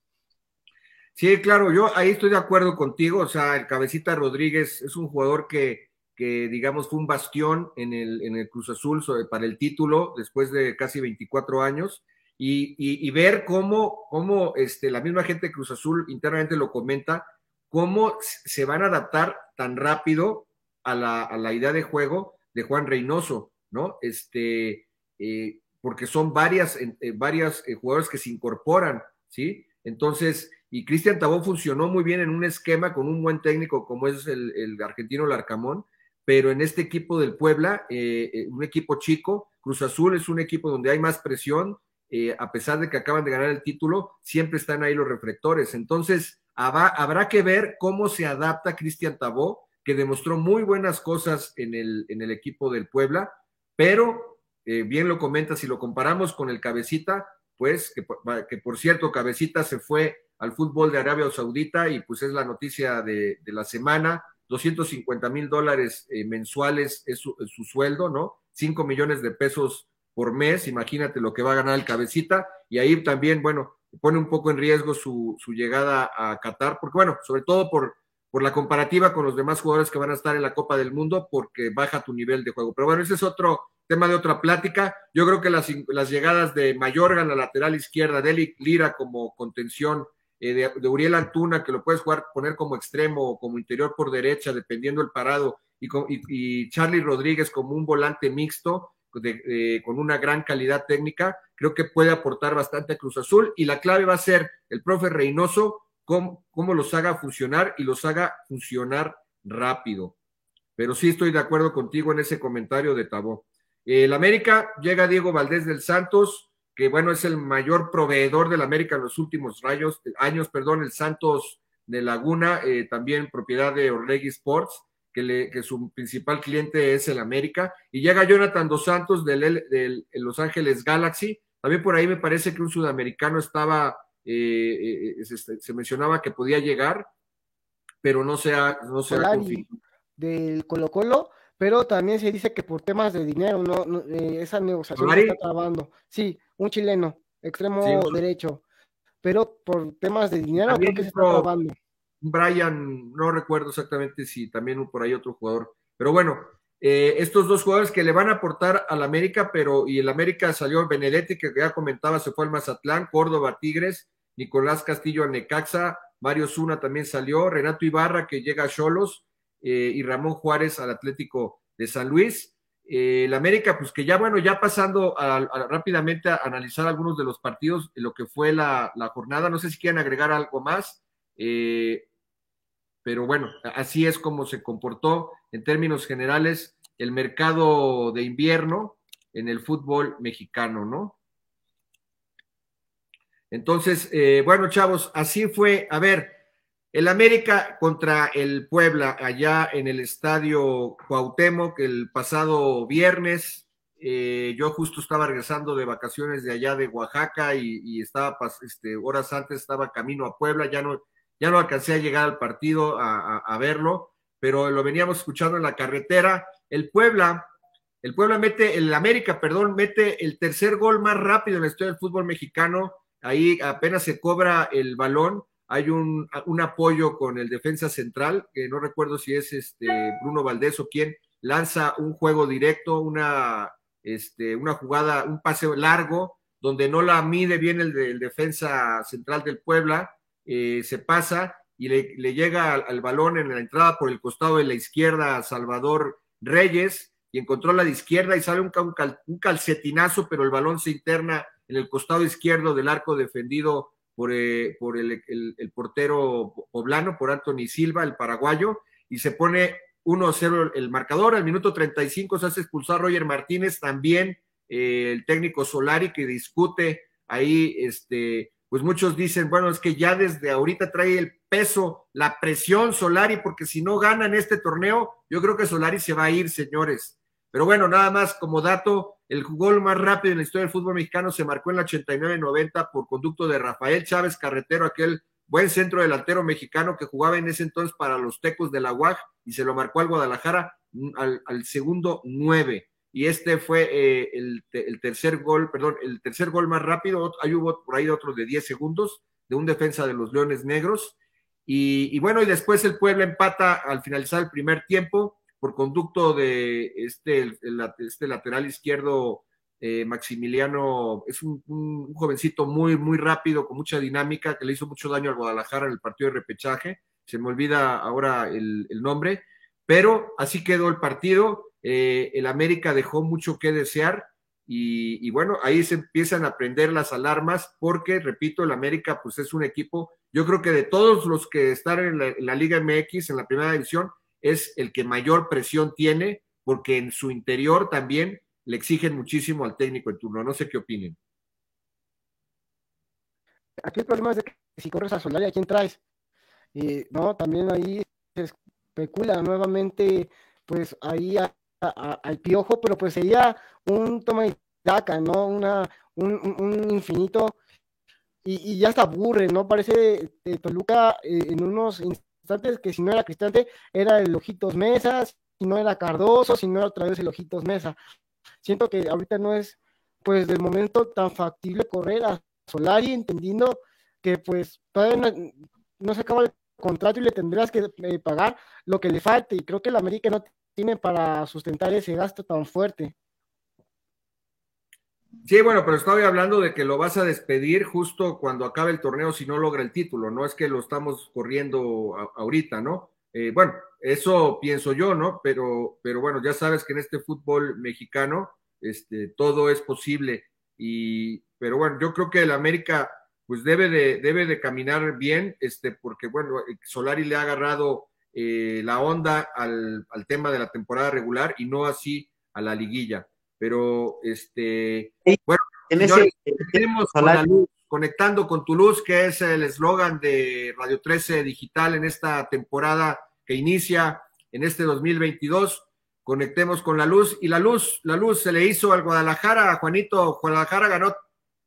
Sí, claro, yo ahí estoy de acuerdo contigo, o sea, el Cabecita Rodríguez es un jugador que, que digamos, fue un bastión en el, en el Cruz Azul para el título después de casi 24 años y, ver cómo, cómo este, la misma gente de Cruz Azul internamente lo comenta, cómo se van a adaptar tan rápido a la, a la idea de juego de Juan Reynoso, ¿no? Este, eh, porque son varias, eh, varias eh, jugadores que se incorporan, ¿sí? Entonces, y Cristian Tabó funcionó muy bien en un esquema con un buen técnico como es el, el argentino Larcamón, pero en este equipo del Puebla, un equipo chico, Cruz Azul es un equipo donde hay más presión, eh, a pesar de que acaban de ganar el título, siempre están ahí los reflectores. Entonces, habrá, que ver cómo se adapta Cristian Tabó, que demostró muy buenas cosas en el, equipo del Puebla, pero eh, bien lo comenta, si lo comparamos con el Cabecita, pues que, por cierto, Cabecita se fue al fútbol de Arabia Saudita y pues es la noticia de, la semana, 250 mil dólares eh, mensuales es su, es su, sueldo, ¿no? 5 millones de pesos por mes, imagínate lo que va a ganar el cabecita, y ahí también, bueno, pone un poco en riesgo su, su llegada a Qatar, porque bueno, sobre todo por, por la comparativa con los demás jugadores que van a estar en la Copa del Mundo, porque baja tu nivel de juego. Pero bueno, ese es otro tema de otra plática. Yo creo que las, las llegadas de Mayorga en la lateral izquierda, de Lira como contención, eh, de, Uriel Antuna, que lo puedes jugar, poner como extremo o como interior por derecha, dependiendo el parado, y, y, y Charlie Rodríguez como un volante mixto, de, eh, con una gran calidad técnica, creo que puede aportar bastante a Cruz Azul y la clave va a ser el profe Reynoso, cómo, cómo los haga funcionar y los haga funcionar rápido. Pero sí estoy de acuerdo contigo en ese comentario de Tabó. El América llega Diego Valdés del Santos, que bueno, es el mayor proveedor del América en los últimos rayos, años, perdón, el Santos de Laguna, eh, también propiedad de Orlegui Sports, que, le, que, su principal cliente es el América, y llega Jonathan Dos Santos del, del, Los Ángeles Galaxy, también por ahí me parece que un sudamericano estaba, eh, eh, se, se, mencionaba que podía llegar, pero no se ha, no se ha Del Colo Colo, pero también se dice que por temas de dinero, no, no eh, esa negociación se está trabando. Sí, un chileno, extremo sí, derecho, pero por temas de dinero creo que se está trabando. Brian, no recuerdo exactamente si también por ahí otro jugador, pero bueno, eh, estos dos jugadores que le van a aportar al América, pero y el América salió Benedetti, que ya comentaba, se fue al Mazatlán, Córdoba Tigres, Nicolás Castillo a Necaxa, Mario Zuna también salió, Renato Ibarra que llega a Cholos, eh, y Ramón Juárez al Atlético de San Luis. Eh, el América, pues que ya bueno, ya pasando rápidamente a analizar algunos de los partidos, lo que fue la, la jornada, no sé si quieren agregar algo más, eh, pero bueno, así es como se comportó en términos generales el mercado de invierno en el fútbol mexicano, ¿no? Entonces, eh, bueno, chavos, así fue. A ver, el América contra el Puebla, allá en el estadio Cuauhtémoc, el pasado viernes. Eh, yo justo estaba regresando de vacaciones de allá de Oaxaca y, y estaba, este, horas antes estaba camino a Puebla, ya no, ya no alcancé a llegar al partido a, verlo, pero lo veníamos escuchando en la carretera. El Puebla, el Puebla mete, el América, perdón, mete el tercer gol más rápido en la historia del fútbol mexicano. Ahí apenas se cobra el balón hay un, apoyo con el defensa central, que no recuerdo si es este Bruno Valdés o quién, lanza un juego directo, una, este, una jugada, un pase largo, donde no la mide bien el, el defensa central del Puebla, eh, se pasa y le, le llega al, al, balón en la entrada por el costado de la izquierda a Salvador Reyes, y encontró la de izquierda y sale un, un, cal, un calcetinazo, pero el balón se interna en el costado izquierdo del arco defendido por, eh, el, portero poblano, por Anthony Silva, el paraguayo, y se pone 1-0 el marcador. Al minuto 35 se hace expulsar Roger Martínez, también eh, el técnico Solari que discute ahí, este, pues muchos dicen, bueno, es que ya desde ahorita trae el peso, la presión Solari, porque si no ganan este torneo, yo creo que Solari se va a ir, señores. Pero bueno, nada más como dato, el gol más rápido en la historia del fútbol mexicano se marcó en la 89-90 por conducto de Rafael Chávez Carretero, aquel buen centro delantero mexicano que jugaba en ese entonces para los Tecos de la UAG y se lo marcó al Guadalajara al, al segundo nueve. Y este fue eh, el, tercer gol, perdón, el tercer gol más rápido. Hay hubo por ahí otro de 10 segundos de un defensa de los Leones Negros. Y, bueno, y después el Puebla empata al finalizar el primer tiempo por conducto de este, este lateral izquierdo, eh, Maximiliano, es un, jovencito muy, muy rápido, con mucha dinámica, que le hizo mucho daño al Guadalajara en el partido de repechaje, se me olvida ahora el nombre, pero así quedó el partido, eh, el América dejó mucho que desear, y, y, bueno, ahí se empiezan a prender las alarmas porque, repito, el América pues es un equipo, yo creo que de todos los que están en la, Liga MX, en la primera división, es el que mayor presión tiene, porque en su interior también le exigen muchísimo al técnico en turno. No sé qué opinen. Aquí el problema es de que si corres a Solari, ¿a quién traes? Eh, no, también ahí se especula nuevamente, pues ahí al piojo, pero pues sería un toma y daca, ¿no? Una, un, un infinito, y, y, ya hasta aburre, ¿no? Parece eh, Toluca en unos instantes que si no era Cristante, era el Ojitos Mesa, si no era Cardoso, si no era otra vez el Ojitos Mesa. Siento que ahorita no es, pues, del momento tan factible correr a Solari, entendiendo que, pues, todavía no, no se acaba el contrato y le tendrás que eh, pagar lo que le falte, y creo que la América no tiene para sustentar ese gasto tan fuerte. Sí, bueno, pero estoy hablando de que lo vas a despedir justo cuando acabe el torneo si no logra el título, no es que lo estamos corriendo ahorita, ¿no? Eh, bueno, eso pienso yo, ¿no? Pero, pero bueno, ya sabes que en este fútbol mexicano este, todo es posible. Y, pero bueno, yo creo que el América pues debe de, debe de caminar bien, este, porque bueno, Solari le ha agarrado eh, la onda al, al tema de la temporada regular y no así a la liguilla. pero este, bueno, En señores, ese, conectemos con la luz, conectando con tu luz, que es el eslogan de Radio 13 Digital en esta temporada que inicia en este 2022. Conectemos con la luz y la luz, la luz se le hizo al Guadalajara, Juanito, Guadalajara ganó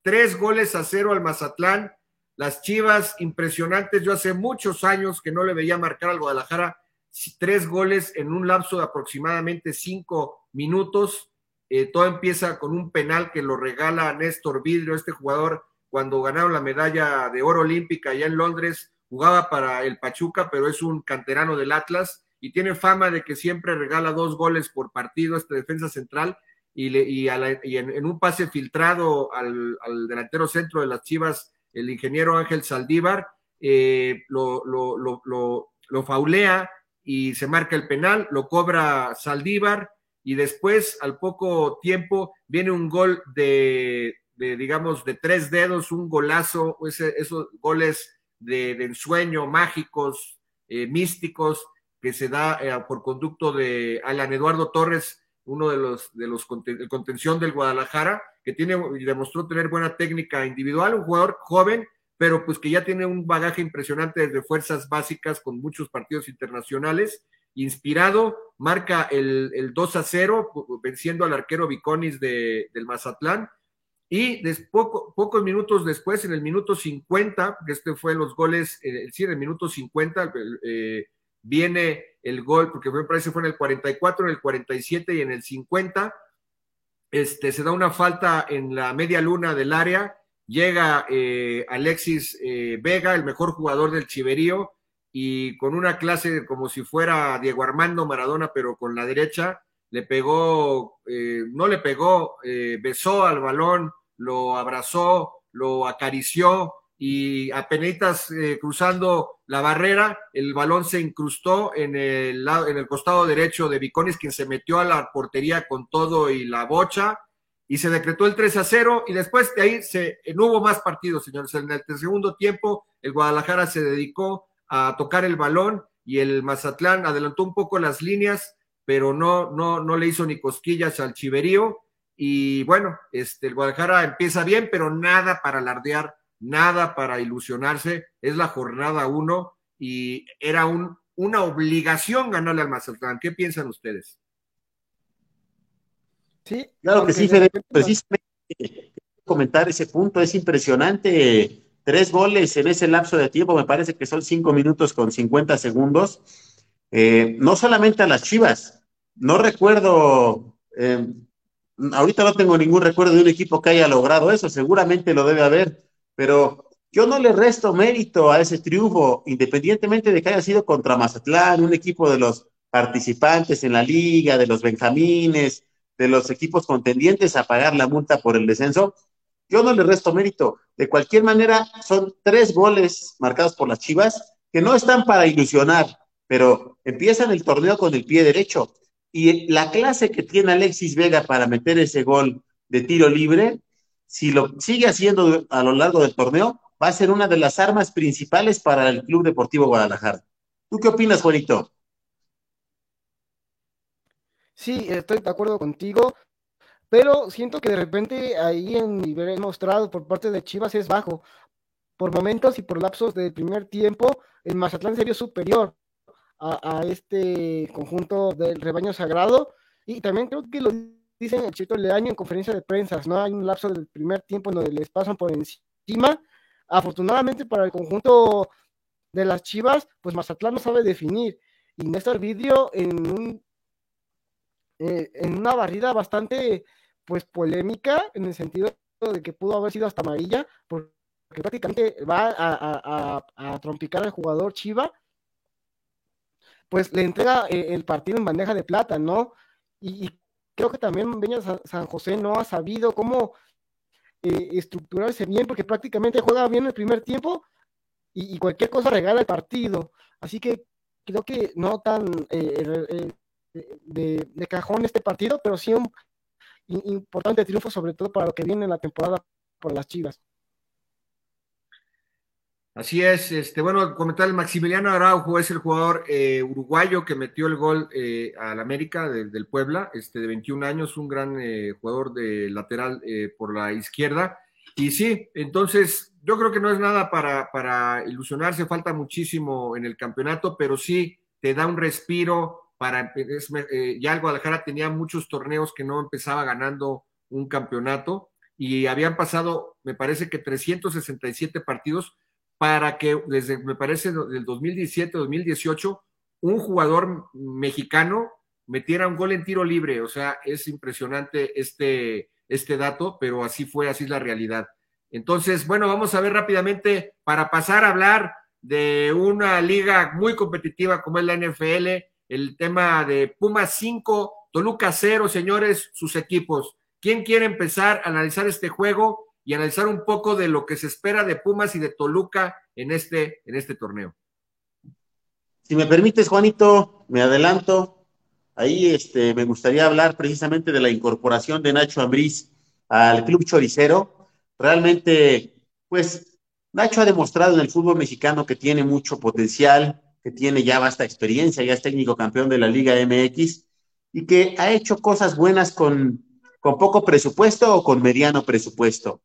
tres goles a cero al Mazatlán. Las Chivas, impresionantes. Yo hace muchos años que no le veía marcar al Guadalajara tres goles en un lapso de aproximadamente cinco minutos. Eh, todo empieza con un penal que lo regala Néstor Vidrio, este jugador, cuando ganaron la medalla de oro olímpica allá en Londres, jugaba para el Pachuca, pero es un canterano del Atlas y tiene fama de que siempre regala dos goles por partido este defensa central y, le, y, la, y en, un pase filtrado al, delantero centro de las Chivas, el ingeniero Ángel Saldívar, eh, lo, faulea y se marca el penal, lo cobra Saldívar y después, al poco tiempo, viene un gol de, de digamos, de tres dedos, un golazo, ese, esos goles de, de ensueño, mágicos, eh, místicos, que se da eh, por conducto de Alan Eduardo Torres, uno de los de los contención del Guadalajara, que tiene y demostró tener buena técnica individual, un jugador joven, pero pues que ya tiene un bagaje impresionante desde fuerzas básicas con muchos partidos internacionales, inspirado, marca el, el 2 a 0, venciendo al arquero Viconis de, del Mazatlán, y des, poco, pocos minutos después, en el minuto 50, que este fue los goles, eh, sí, en el minuto 50, eh, viene el gol, porque me parece fue en el 44, en el 47 y en el 50. Este, se da una falta en la media luna del área, llega eh, Alexis eh, Vega, el mejor jugador del Chiverío, y con una clase como si fuera Diego Armando Maradona, pero con la derecha, le pegó, eh, no le pegó, besó al balón, lo abrazó, lo acarició, y apenas eh, cruzando la barrera, el balón se incrustó en el, en el costado derecho de Viconis, quien se metió a la portería con todo y la bocha, y se decretó el 3 a 0, y después de ahí se, no hubo más partidos, señores. En el segundo tiempo, el Guadalajara se dedicó a tocar el balón y el Mazatlán adelantó un poco las líneas, pero no, no, no le hizo ni cosquillas al chiverío. Y bueno, este, el Guadalajara empieza bien, pero nada para alardear nada para ilusionarse, es la jornada uno y era un, una obligación ganarle al Mazatlán. ¿Qué piensan ustedes? Sí, claro que sí, Fede, precisamente comentar ese punto, es impresionante. Tres goles en ese lapso de tiempo, me parece que son cinco minutos con 50 segundos. Eh, no solamente a las Chivas, no recuerdo, eh, ahorita no tengo ningún recuerdo de un equipo que haya logrado eso, seguramente lo debe haber, pero yo no le resto mérito a ese triunfo, independientemente de que haya sido contra Mazatlán, un equipo de los participantes en la liga, de los benjamines, de los equipos contendientes a pagar la multa por el descenso. Yo no le resto mérito. De cualquier manera, son tres goles marcados por las Chivas que no están para ilusionar, pero empiezan el torneo con el pie derecho. Y la clase que tiene Alexis Vega para meter ese gol de tiro libre, si lo sigue haciendo a lo largo del torneo, va a ser una de las armas principales para el Club Deportivo Guadalajara. ¿Tú qué opinas, Juanito? Sí, estoy de acuerdo contigo, pero siento que de repente ahí el nivel mostrado por parte de Chivas es bajo. Por momentos y por lapsos del primer tiempo, el Mazatlán se vio superior a, a este conjunto del rebaño sagrado y también creo que lo dicen el Chito Leaño en conferencia de prensa, ¿no? Hay un lapso del primer tiempo en donde les pasan por encima. Afortunadamente para el conjunto de las Chivas, pues Mazatlán no sabe definir. Y Néstor Video en un eh, en una barrida bastante pues polémica, en el sentido de que pudo haber sido hasta amarilla, porque prácticamente va a, a trompicar al jugador Chiva, pues le entrega eh, el partido en bandeja de plata, ¿no? Y, y creo que también Beña San José no ha sabido cómo eh, estructurarse bien, porque prácticamente juega bien el primer tiempo y, cualquier cosa regala el partido. Así que creo que no tan eh, eh, de, de, cajón este partido, pero sí un importante triunfo, sobre todo para lo que viene en la temporada por las Chivas. Así es, este, bueno, comentar, Maximiliano Araujo es el jugador eh, uruguayo que metió el gol eh, al América del Puebla, este, de 21 años, un gran eh, jugador de lateral por la izquierda. Y sí, entonces yo creo que no es nada para, para ilusionarse, falta muchísimo en el campeonato, pero sí te da un respiro para, ya el Guadalajara tenía muchos torneos que no empezaba ganando un campeonato y habían pasado, me parece que 367 partidos para que desde, me parece, del 2017-2018, un jugador mexicano metiera un gol en tiro libre. O sea, es impresionante este, este dato, pero así fue, así es la realidad. Entonces, bueno, vamos a ver rápidamente para pasar a hablar de una liga muy competitiva como es la NFL, el tema de Pumas 5, Toluca 0, señores, sus equipos. ¿Quién quiere empezar a analizar este juego? Y analizar un poco de lo que se espera de Pumas y de Toluca en este, en este torneo. Si me permites, Juanito, me adelanto. Ahí este, me gustaría hablar precisamente de la incorporación de Nacho Ambriz al Club Choricero. Realmente, pues, Nacho ha demostrado en el fútbol mexicano que tiene mucho potencial, que tiene ya vasta experiencia, ya es técnico campeón de la Liga MX y que ha hecho cosas buenas con, con poco presupuesto o con mediano presupuesto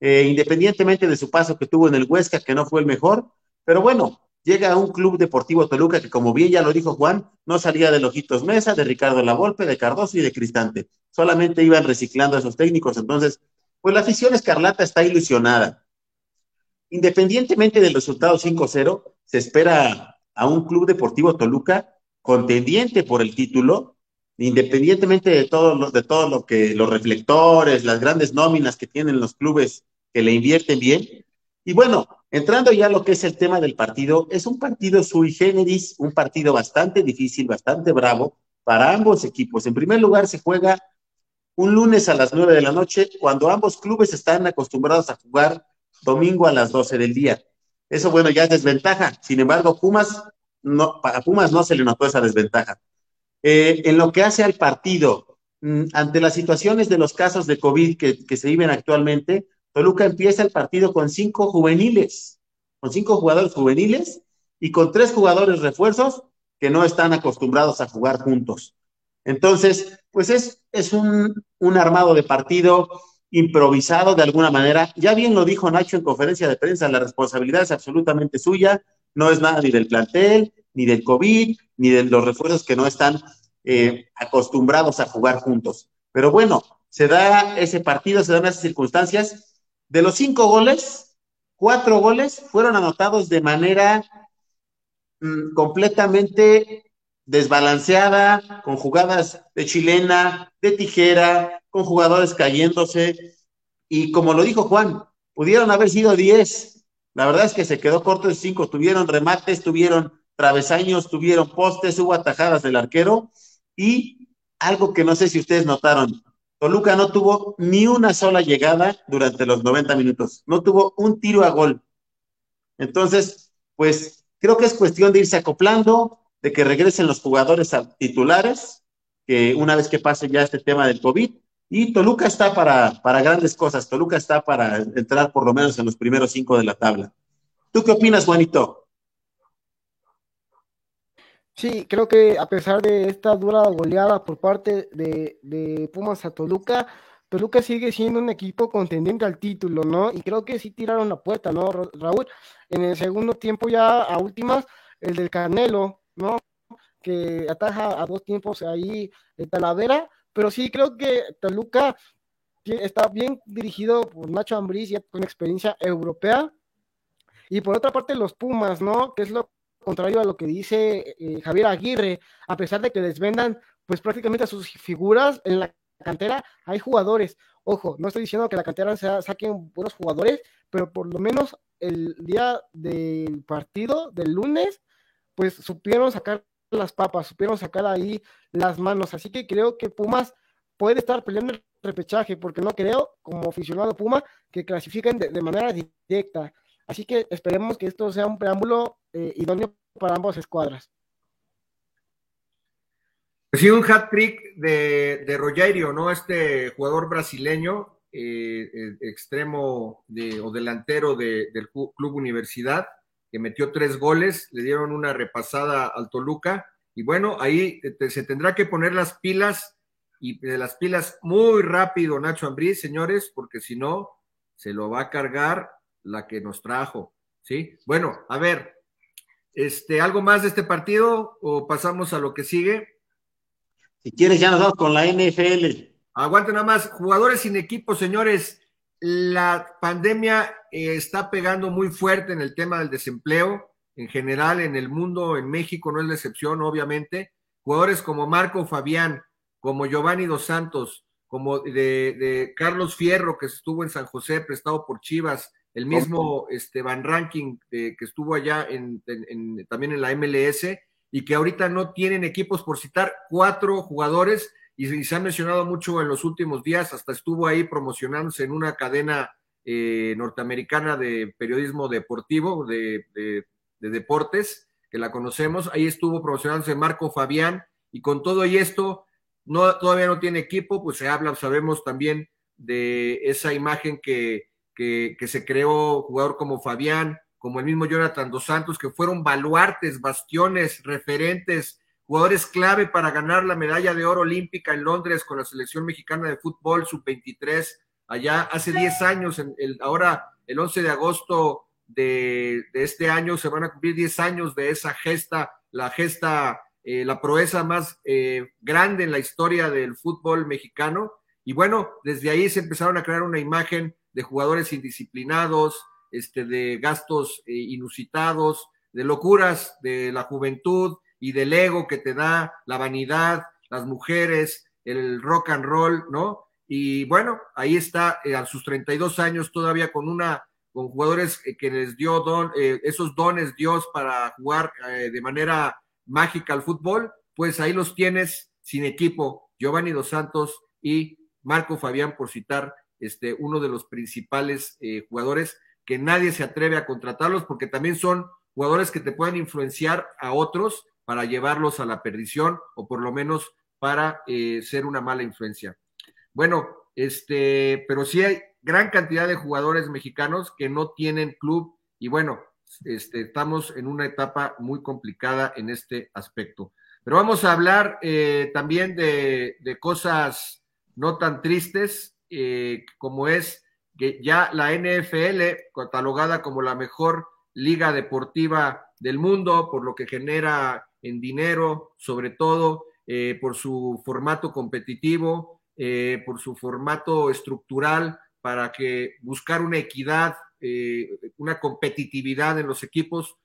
eh, independientemente de su paso que tuvo en el Huesca, que no fue el mejor, pero bueno, llega a un club deportivo Toluca que, como bien ya lo dijo Juan, no salía de Lojitos Mesa, de Ricardo Lavolpe, de Cardoso y de Cristante. Solamente iban reciclando a esos técnicos. Entonces, pues la afición escarlata está ilusionada. Independientemente del resultado 5-0, se espera a un club deportivo Toluca contendiente por el título, independientemente de todo lo, de todo lo que los reflectores, las grandes nóminas que tienen los clubes que le invierten bien. Y bueno, entrando ya a lo que es el tema del partido, es un partido sui generis, un partido bastante difícil, bastante bravo para ambos equipos. En primer lugar, se juega un lunes a las nueve de la noche, cuando ambos clubes están acostumbrados a jugar domingo a las doce del día. Eso, bueno, ya es desventaja. Sin embargo, Pumas, no, para Pumas no se le notó esa desventaja. Eh, en lo que hace al partido, mm, ante las situaciones de los casos de COVID que, que, se viven actualmente, Toluca empieza el partido con cinco juveniles, con cinco jugadores juveniles y con tres jugadores refuerzos que no están acostumbrados a jugar juntos. Entonces, pues es, es un, un armado de partido improvisado de alguna manera. Ya bien lo dijo Nacho en conferencia de prensa, la responsabilidad es absolutamente suya, no es nada ni del plantel, ni del COVID, ni de los refuerzos que no están eh, acostumbrados a jugar juntos. Pero bueno, se da ese partido, se dan esas circunstancias. De los cinco goles, cuatro goles fueron anotados de manera mmm, completamente desbalanceada, con jugadas de chilena, de tijera, con jugadores cayéndose. Y como lo dijo Juan, pudieron haber sido diez. La verdad es que se quedó corto de cinco. Tuvieron remates, tuvieron travesaños, tuvieron postes, hubo atajadas del arquero y algo que no sé si ustedes notaron, Toluca no tuvo ni una sola llegada durante los 90 minutos, no tuvo un tiro a gol. Entonces, pues creo que es cuestión de irse acoplando, de que regresen los jugadores a titulares, que una vez que pase ya este tema del COVID, y Toluca está para, para grandes cosas, Toluca está para entrar por lo menos en los primeros cinco de la tabla. ¿Tú qué opinas, Juanito? Sí, creo que a pesar de esta dura goleada por parte de, de, Pumas a Toluca, Toluca sigue siendo un equipo contendiente al título, ¿no? Y creo que sí tiraron la puerta, ¿no, Raúl? En el segundo tiempo ya a últimas, el del Canelo, ¿no? Que ataja a dos tiempos ahí de Talavera, pero sí creo que Toluca está bien dirigido por Nacho Ambriz, ya con experiencia europea. Y por otra parte, los Pumas, ¿no? Que es lo contrario a lo que dice eh, Javier Aguirre, a pesar de que les vendan pues prácticamente a sus figuras en la cantera, hay jugadores. Ojo, no estoy diciendo que la cantera sea, saquen buenos jugadores, pero por lo menos el día del partido, del lunes, pues supieron sacar las papas, supieron sacar ahí las manos. Así que creo que Pumas puede estar peleando el repechaje, porque no creo, como aficionado Puma, que clasifiquen de, de manera directa. Así que esperemos que esto sea un preámbulo eh, idóneo para ambas escuadras. Sí, un hat trick de, de Rogerio, ¿no? Este jugador brasileño, eh, eh, extremo de, o delantero de- del Club Universidad, que metió tres goles, le dieron una repasada al Toluca, y bueno, ahí se tendrá que poner las pilas, y de las pilas muy rápido Nacho Ambriz, señores, porque si no, se lo va a cargar la que nos trajo, ¿sí? Bueno, a ver, este, ¿algo más de este partido o pasamos a lo que sigue? Si quieres, ya nos vamos con la NFL. Aguante nada más, jugadores sin equipo, señores. La pandemia eh, está pegando muy fuerte en el tema del desempleo, en general en el mundo, en México no es la excepción, obviamente. Jugadores como Marco Fabián, como Giovanni Dos Santos, como de, de Carlos Fierro, que estuvo en San José, prestado por Chivas, el mismo este, Van Ranking, eh, que estuvo allá en, en- en- también en la MLS, y que ahorita no tienen equipos, por citar cuatro jugadores, y, y se ha mencionado mucho en los últimos días, hasta estuvo ahí promocionándose en una cadena eh, norteamericana de periodismo deportivo, de, de- de deportes, que la conocemos, ahí estuvo promocionándose Marco Fabián, y con todo y esto, no, todavía no tiene equipo, pues se habla, sabemos también de esa imagen que, que, que se creó, jugador como Fabián, como el mismo Jonathan Dos Santos, que fueron baluartes, bastiones, referentes, jugadores clave para ganar la medalla de oro olímpica en Londres con la selección mexicana de fútbol sub-23, allá hace 10 años, en el, ahora el 11 de agosto de, de este año se van a cumplir 10 años de esa gesta, la gesta, eh, la proeza más eh, grande en la historia del fútbol mexicano. Y bueno, desde ahí se empezaron a crear una imagen de jugadores indisciplinados, este, de gastos eh, inusitados, de locuras de la juventud y del ego que te da la vanidad, las mujeres, el rock and roll, ¿no? Y bueno, ahí está eh, a sus 32 años todavía con una con jugadores eh, que les dio don, eh, esos dones Dios para jugar de manera mágica al fútbol, pues ahí los tienes sin equipo, Giovanni Dos Santos y Marco Fabián, por citar este, uno de los principales eh, jugadores que nadie se atreve a contratarlos porque también son jugadores que te pueden influenciar a otros para llevarlos a la perdición o por lo menos para eh, ser una mala influencia. Bueno, este, pero sí hay gran cantidad de jugadores mexicanos que no tienen club y bueno, este, estamos en una etapa muy complicada en este aspecto. Pero vamos a hablar eh, también de, de, cosas no tan tristes eh, como es que ya la NFL, catalogada como la mejor liga deportiva del mundo, por lo que genera en dinero, sobre todo eh, por su formato competitivo, eh, por su formato estructural, para que buscar una equidad, eh, una competitividad en los equipos,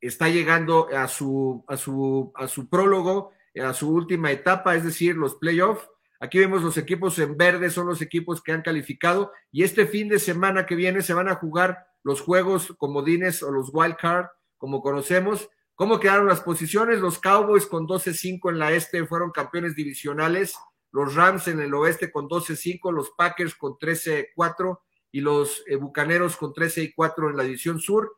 está llegando a su, a, su, a su prólogo, a su última etapa, es decir, los playoffs. Aquí vemos los equipos en verde, son los equipos que han calificado y este fin de semana que viene se van a jugar los juegos comodines o los wild card, como conocemos. ¿Cómo quedaron las posiciones? Los Cowboys con 12-5 en la este fueron campeones divisionales, los Rams en el oeste con 12-5, los Packers con 13-4 y los eh, Bucaneros con 13-4 en la división sur.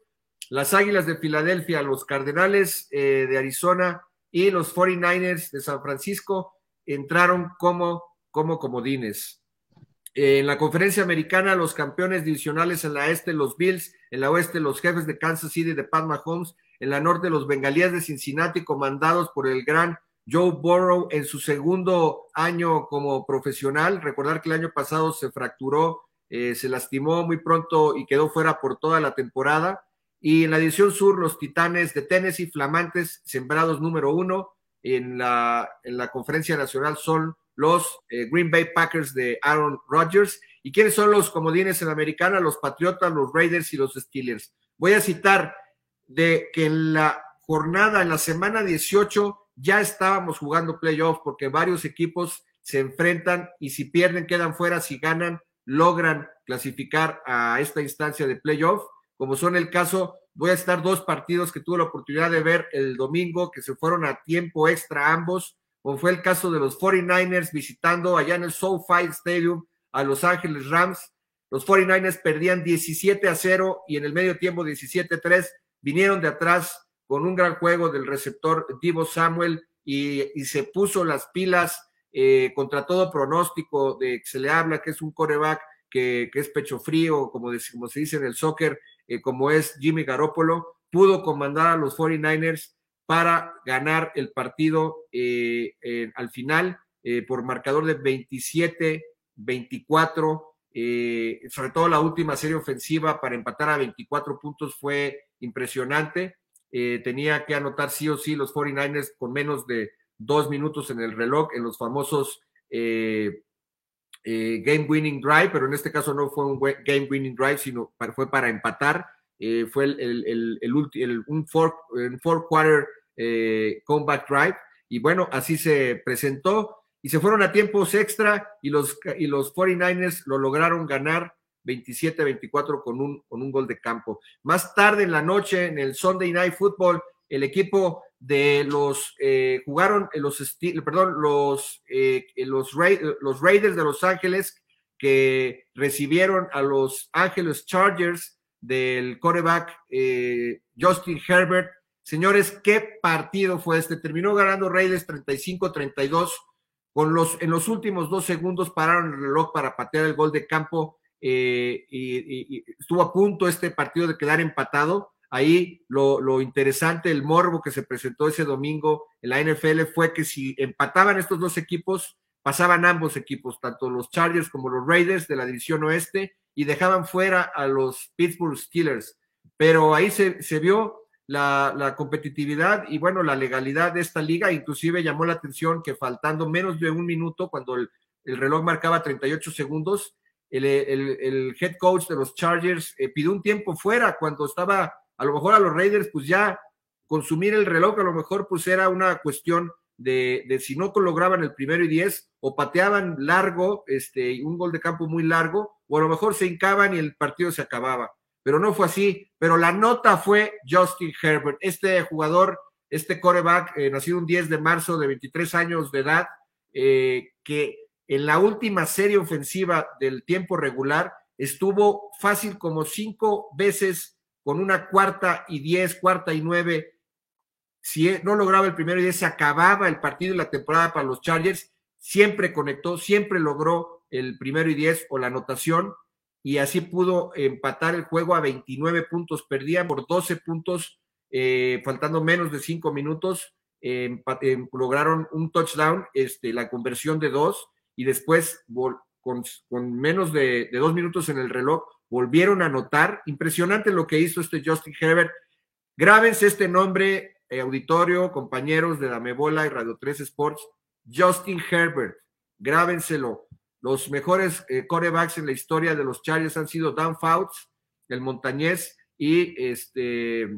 Las Águilas de Filadelfia, los Cardenales eh, de Arizona y los 49ers de San Francisco entraron como, como comodines. En la conferencia americana, los campeones divisionales en la este, los Bills, en la oeste, los jefes de Kansas City de Pat Mahomes, en la norte, los bengalíes de Cincinnati, comandados por el gran Joe Burrow en su segundo año como profesional. Recordar que el año pasado se fracturó, eh, se lastimó muy pronto y quedó fuera por toda la temporada. Y en la división sur, los Titanes de Tennessee, flamantes, sembrados número uno en la, en la conferencia nacional, son los eh, Green Bay Packers de Aaron Rodgers. ¿Y quiénes son los comodines en la americana? Los Patriotas, los Raiders y los Steelers. Voy a citar de que en la jornada, en la semana 18, ya estábamos jugando playoff porque varios equipos se enfrentan y si pierden quedan fuera, si ganan logran clasificar a esta instancia de playoff, como son el caso, voy a estar dos partidos que tuve la oportunidad de ver el domingo, que se fueron a tiempo extra ambos, como fue el caso de los 49ers visitando allá en el SoFi Stadium a Los Ángeles Rams. Los 49ers perdían 17 a 0 y en el medio tiempo 17 a 3 vinieron de atrás con un gran juego del receptor Divo Samuel y, se puso las pilas eh, contra todo pronóstico de que se le habla que es un coreback que, que es pecho frío, como, como, se dice en el soccer, eh, como es Jimmy Garoppolo, pudo comandar a los 49ers para ganar el partido eh, al final por marcador de 27-24. sobre todo la última serie ofensiva para empatar a 24 puntos fue impresionante. tenía que anotar sí o sí los 49ers con menos de dos minutos en el reloj en los famosos eh, eh, game winning drive, pero en este caso no fue un game winning drive, sino fue para empatar. Eh, fue el, el, el, un four, four quarter comeback drive. Y bueno, así se presentó y se fueron a tiempos extra y los, y los 49ers lo lograron ganar 27-24 con un, con un gol de campo. Más tarde en la noche, en el Sunday Night Football, el equipo de los eh, jugaron los perdón los eh, los, los Raiders de Los Ángeles que recibieron a los Ángeles Chargers del coreback eh, Justin Herbert. Señores, qué partido fue este. Terminó ganando Raiders 35-32. Con los, en los últimos dos segundos pararon el reloj para patear el gol de campo y estuvo a punto este partido de quedar empatado Ahí lo, interesante, el morbo que se presentó ese domingo en la NFL fue que si empataban estos dos equipos, pasaban ambos equipos, tanto los Chargers como los Raiders de la división oeste, y dejaban fuera a los Pittsburgh Steelers. Pero ahí se, vio la, competitividad y bueno, la legalidad de esta liga, inclusive llamó la atención que faltando menos de un minuto, cuando el, reloj marcaba 38 segundos, el, head coach de los Chargers eh, pidió un tiempo fuera cuando estaba a lo mejor a los Raiders, pues ya consumir el reloj, a lo mejor pues era una cuestión de, de si no lograban el primero y diez, o pateaban largo, este, un gol de campo muy largo, o a lo mejor se hincaban y el partido se acababa. Pero no fue así. Pero la nota fue Justin Herbert, este jugador, este coreback, eh, nacido un 10 de marzo de 23 años de edad, eh, que en la última serie ofensiva del tiempo regular estuvo fácil como cinco veces con una cuarta y diez, cuarta y nueve, si e, no lograba el primero y diez, se acababa el partido y la temporada para los Chargers, siempre conectó, siempre logró el primero y diez o la anotación, y así pudo empatar el juego a 29 puntos, perdía por 12 puntos, eh, faltando menos de cinco minutos, eh, lograron un touchdown, este, la conversión de dos, y después con, menos de dos minutos en el reloj, volvieron a anotar. Impresionante lo que hizo este Justin Herbert. Grábense este nombre, eh, auditorio, compañeros de Dame Bola y Radio 3 Sports. Justin Herbert, grábenselo. Los mejores eh, corebacks en la historia de los Chargers han sido Dan Fouts, el montañés, y este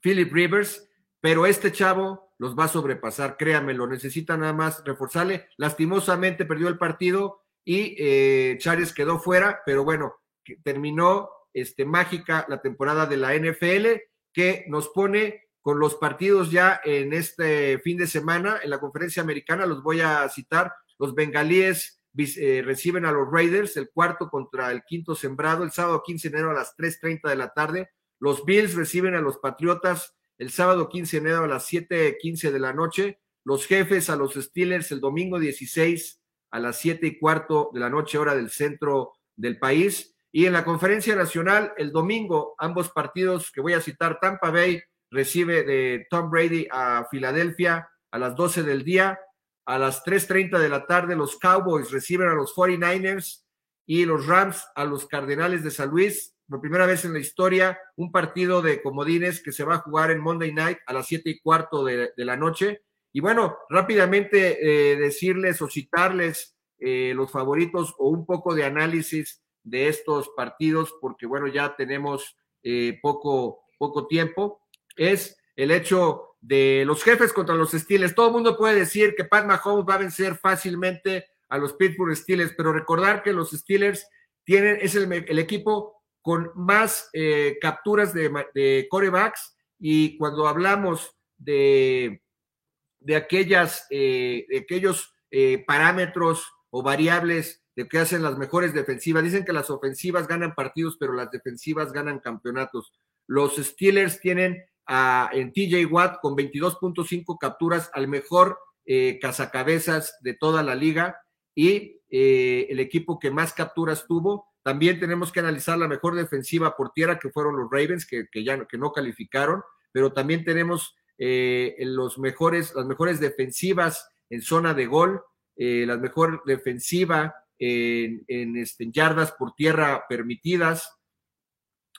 Philip Rivers, pero este chavo los va a sobrepasar, créanme, lo necesita nada más reforzarle. Lastimosamente perdió el partido y eh, Chargers quedó fuera, pero bueno, terminó este, mágica la temporada de la NFL, que nos pone con los partidos ya en este fin de semana en la conferencia americana, los voy a citar, los bengalíes eh, reciben a los Raiders, el cuarto contra el quinto sembrado, el sábado 15 de enero a las 3.30 de la tarde, los Bills reciben a los Patriotas el sábado 15 de enero a las 7.15 de la noche, los jefes a los Steelers el domingo 16 a las 7 y cuarto de la noche, hora del centro del país, y en la conferencia nacional, el domingo, ambos partidos que voy a citar, Tampa Bay recibe de Tom Brady a Filadelfia a las 12 del día. A las 3.30 de la tarde, los Cowboys reciben a los 49ers y los Rams a los Cardenales de San Luis. Por primera vez en la historia, un partido de comodines que se va a jugar en Monday Night a las 7 y cuarto de, la noche. Y bueno, rápidamente eh, decirles o citarles eh, los favoritos o un poco de análisis de estos partidos, porque bueno, ya tenemos eh, poco, poco tiempo, es el hecho de los jefes contra los Steelers. Todo el mundo puede decir que Pat Mahomes va a vencer fácilmente a los Pittsburgh Steelers, pero recordar que los Steelers tienen, es el, equipo con más eh, capturas de, corebacks y cuando hablamos de, de, aquellas, eh, de aquellos parámetros o variables de que hacen las mejores defensivas. Dicen que las ofensivas ganan partidos, pero las defensivas ganan campeonatos. Los Steelers tienen a, en TJ Watt con 22.5 capturas al mejor eh, cazacabezas de toda la liga y eh, el equipo que más capturas tuvo. También tenemos que analizar la mejor defensiva por tierra, que fueron los Ravens, que, ya que no calificaron, pero también tenemos eh, los mejores, las mejores defensivas en zona de gol, eh, la mejor defensiva en, este, yardas por tierra permitidas.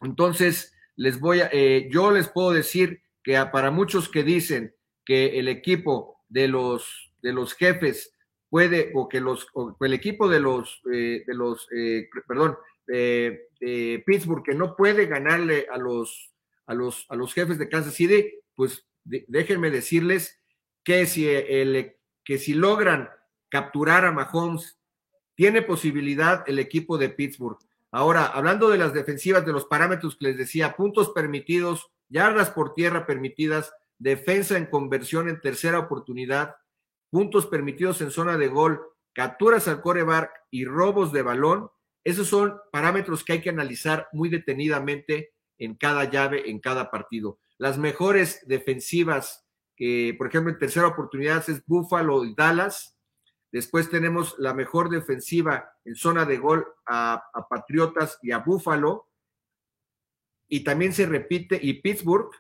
Entonces, les voy a, yo les puedo decir que para muchos que dicen que el equipo de los, de los jefes puede, o que los, el equipo de los, eh, de los, eh, perdón, de Pittsburgh, que no puede ganarle a los, a los, a los jefes de Kansas City, pues déjenme decirles que si, el, que si logran capturar a Mahomes, tiene posibilidad el equipo de Pittsburgh. Ahora, hablando de las defensivas, de los parámetros que les decía, puntos permitidos, yardas por tierra permitidas, defensa en conversión en tercera oportunidad, puntos permitidos en zona de gol, capturas al coreback y robos de balón, esos son parámetros que hay que analizar muy detenidamente en cada llave, en cada partido. Las mejores defensivas, por ejemplo, en tercera oportunidad es Buffalo y Dallas. Después tenemos la mejor defensiva en zona de gol a, a Patriotas y a Buffalo. Y también se repite, y Pittsburgh,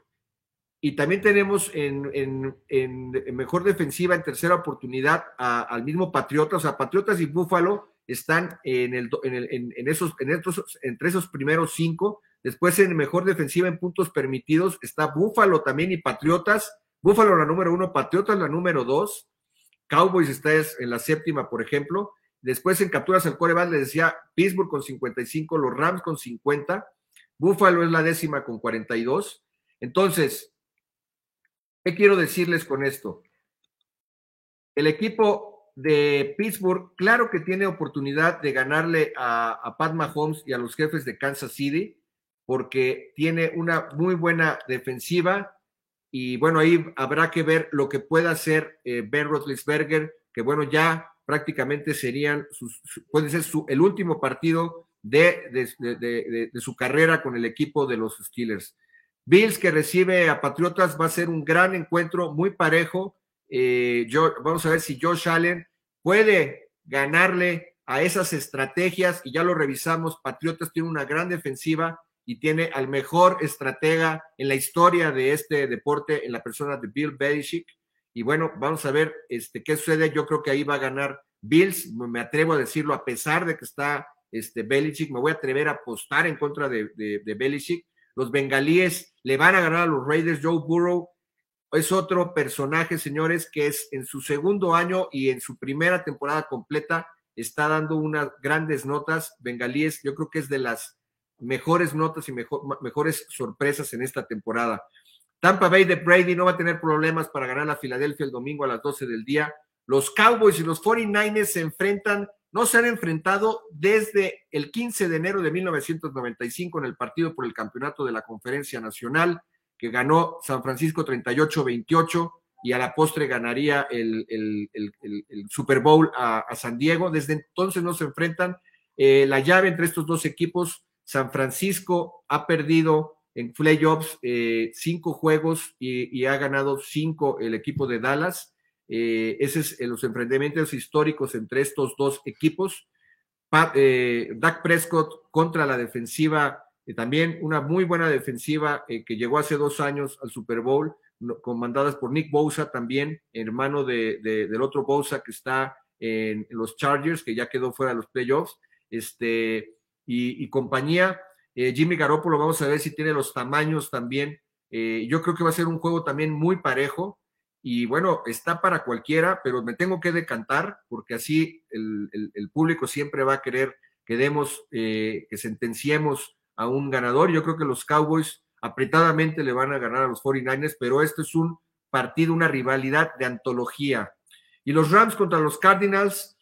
y también tenemos en, mejor defensiva en tercera oportunidad al mismo Patriotas, o sea, Patriotas y Búfalo están en, el, en, esos, en entre esos primeros cinco. Después en mejor defensiva en puntos permitidos está Búfalo también y Patriotas. Búfalo la número uno, Patriotas la número dos. Cowboys está en la séptima, por ejemplo. Después en capturas al coreback les decía Pittsburgh con 55, los Rams con 50. Búfalo es la décima con 42. Entonces, ¿Qué quiero decirles con esto? El equipo de Pittsburgh, claro que tiene oportunidad de ganarle a, a Pat Mahomes y a los jefes de Kansas City, porque tiene una muy buena defensiva y bueno, ahí habrá que ver lo que pueda hacer eh, Ben Roethlisberger, que bueno, ya prácticamente serían, sus, puede ser su, el último partido de, de, su carrera con el equipo de los Steelers. Bills que recibe a Patriotas va a ser un gran encuentro, muy parejo. Eh, yo, vamos a ver si Josh Allen puede ganarle a esas estrategias y ya lo revisamos. Patriotas tiene una gran defensiva y tiene al mejor estratega en la historia de este deporte en la persona de Bill Belichick. Y bueno, vamos a ver este, qué sucede. Yo creo que ahí va a ganar Bills, me atrevo a decirlo, a pesar de que está este, Belichick, me voy a atrever a apostar en contra de, de, de Belichick los bengalíes le van a ganar a los Raiders. Joe Burrow es otro personaje, señores, que es en su segundo año y en su primera temporada completa está dando unas grandes notas. Bengalíes, yo creo que es de las mejores notas y mejores sorpresas en esta temporada. Tampa Bay de Brady no va a tener problemas para ganar a Filadelfia el domingo a las 12 del día. Los Cowboys y los 49ers se enfrentan no se han enfrentado desde el 15 de enero de 1995 en el partido por el campeonato de la Conferencia Nacional, que ganó San Francisco 38-28 y a la postre ganaría el, Super Bowl a, San Diego. Desde entonces no se enfrentan. Eh, la llave entre estos dos equipos, San Francisco ha perdido en playoffs eh, cinco juegos y, ha ganado cinco el equipo de Dallas. Eh, ese es los enfrentamientos históricos entre estos dos equipos. Eh, Dak Prescott contra la defensiva, eh, también una muy buena defensiva que llegó hace dos años al Super Bowl, comandadas por Nick Bosa también, hermano de, del otro Bosa que está en, los Chargers, que ya quedó fuera de los playoffs, este, y, compañía. Jimmy Garoppolo, vamos a ver si tiene los tamaños también. yo creo que va a ser un juego también muy parejo y bueno, está para cualquiera, pero me tengo que decantar porque así el, público siempre va a querer que demos, eh, que sentenciemos a un ganador. Yo creo que los Cowboys apretadamente le van a ganar a los 49ers, pero este es un partido, una rivalidad de antología. Y los Rams contra los Cardinals,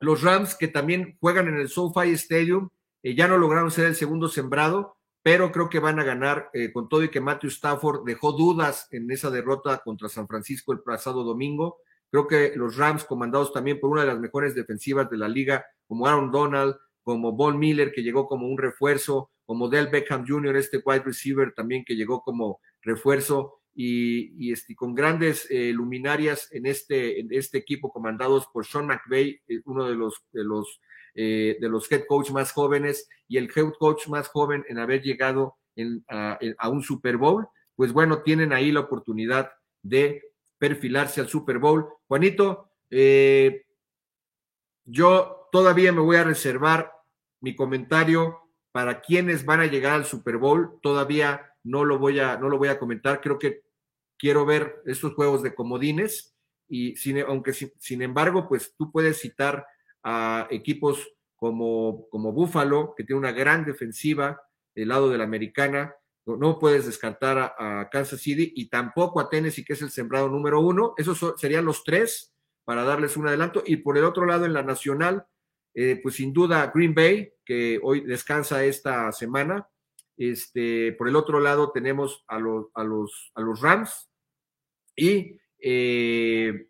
los Rams que también juegan en el SoFi Stadium, eh, ya no lograron ser el segundo sembrado, pero creo que van a ganar eh, con todo y que Matthew Stafford dejó dudas en esa derrota contra San Francisco el pasado domingo. Creo que los Rams, comandados también por una de las mejores defensivas de la liga, como Aaron Donald, como Von Miller, que llegó como un refuerzo, como Del Beckham Jr., este wide receiver también que llegó como refuerzo, y, este, con grandes eh, luminarias en este, en este equipo comandados por Sean McVay, uno de los, eh, de los head coach más jóvenes y el head coach más joven en haber llegado a, un Super Bowl, pues bueno, tienen ahí la oportunidad de perfilarse al Super Bowl. Juanito, eh, yo todavía me voy a reservar mi comentario para quienes van a llegar al Super Bowl. Todavía no lo voy a, no lo voy a comentar. Creo que quiero ver estos juegos de comodines y aunque sin embargo, pues tú puedes citar a equipos como, como Buffalo, que tiene una gran defensiva del lado de la americana. No, puedes descartar a, Kansas City y tampoco a Tennessee, que es el sembrado número uno. Esos serían los tres para darles un adelanto. Y por el otro lado, en la nacional, eh, pues sin duda Green Bay, que hoy descansa esta semana. Este, por el otro lado tenemos a los, a los, a los Rams y eh,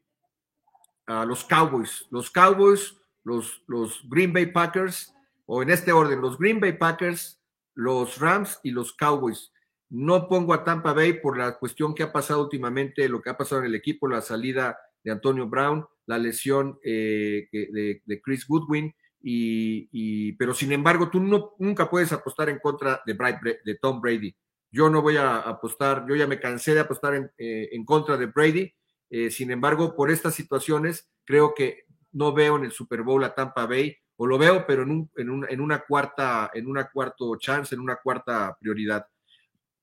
a los Cowboys. Los Cowboys, los, los Green Bay Packers, o en este orden, los Green Bay Packers, los Rams y los Cowboys. No pongo a Tampa Bay por la cuestión que ha pasado últimamente, lo que ha pasado en el equipo, la salida de Antonio Brown, la lesión eh, de, Chris Goodwin, y, pero sin embargo, tú no, nunca puedes apostar en contra de, Bright de Tom Brady. Yo no voy a apostar, yo ya me cansé de apostar en, eh, en contra de Brady. eh, sin embargo, por estas situaciones, creo que no veo en el Super Bowl a Tampa Bay, o lo veo, pero en, un, en, un- en una cuarta, en una cuarto chance, en una cuarta prioridad.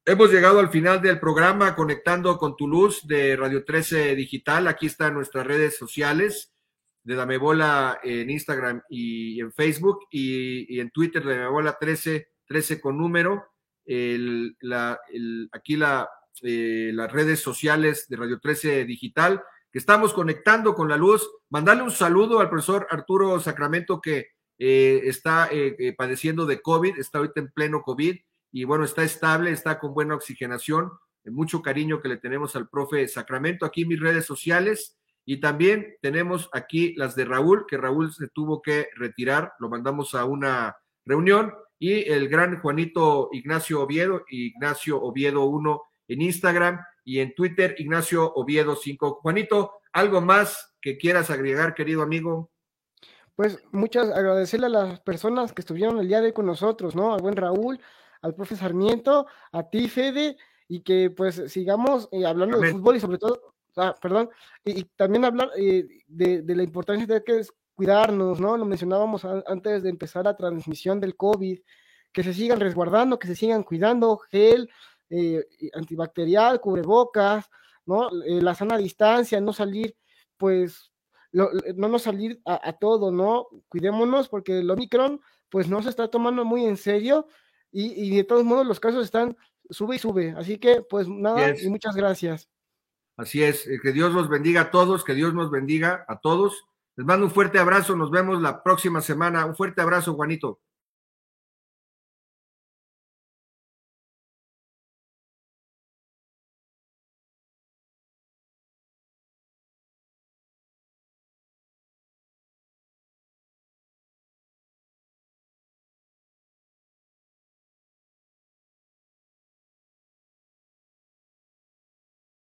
Hemos llegado al final del programa conectando con tu luz de Radio 13 Digital. Aquí están nuestras redes sociales de Dame Bola en Instagram y en Facebook y, en Twitter de Dame Bola 13, 13 con número. Aquí eh, las redes sociales de Radio 13 Digital, que estamos conectando con la luz. Mandarle un saludo al profesor Arturo Sacramento que eh, está eh, eh, padeciendo de COVID, está ahorita en pleno COVID y bueno, está estable, está con buena oxigenación. Mucho cariño que le tenemos al profe Sacramento. Aquí mis redes sociales. Y también tenemos aquí las de Raúl, que Raúl se tuvo que retirar, lo mandamos a una reunión. Y el gran Juanito Ignacio Oviedo, Ignacio Oviedo 1 en Instagram y en Twitter, Ignacio Oviedo 5. Juanito, ¿algo más que quieras agregar, querido amigo? Pues muchas agradecerle a las personas que estuvieron el día de hoy con nosotros, ¿no? Al buen Raúl, al profe Sarmiento, a ti, Fede, y que pues sigamos eh, hablando de fútbol y sobre todo, ah, perdón, y, y también hablar eh, de, de la importancia de que es cuidarnos, ¿no? Lo mencionábamos a- antes de empezar la transmisión del COVID, que se sigan resguardando, que se sigan cuidando, gel eh, antibacterial, cubrebocas, ¿no? Eh, la sana distancia, no salir, pues, lo- lo- no nos salir a, a todo, ¿no? Cuidémonos porque el Omicron, pues, no se está tomando muy en serio y, y de todos modos los casos están sube y sube. Así que, pues, nada, Yes. y muchas gracias. Así es, eh, que Dios los bendiga a todos, que Dios nos bendiga a todos. Les mando un fuerte abrazo, nos vemos la próxima semana. Un fuerte abrazo, Juanito.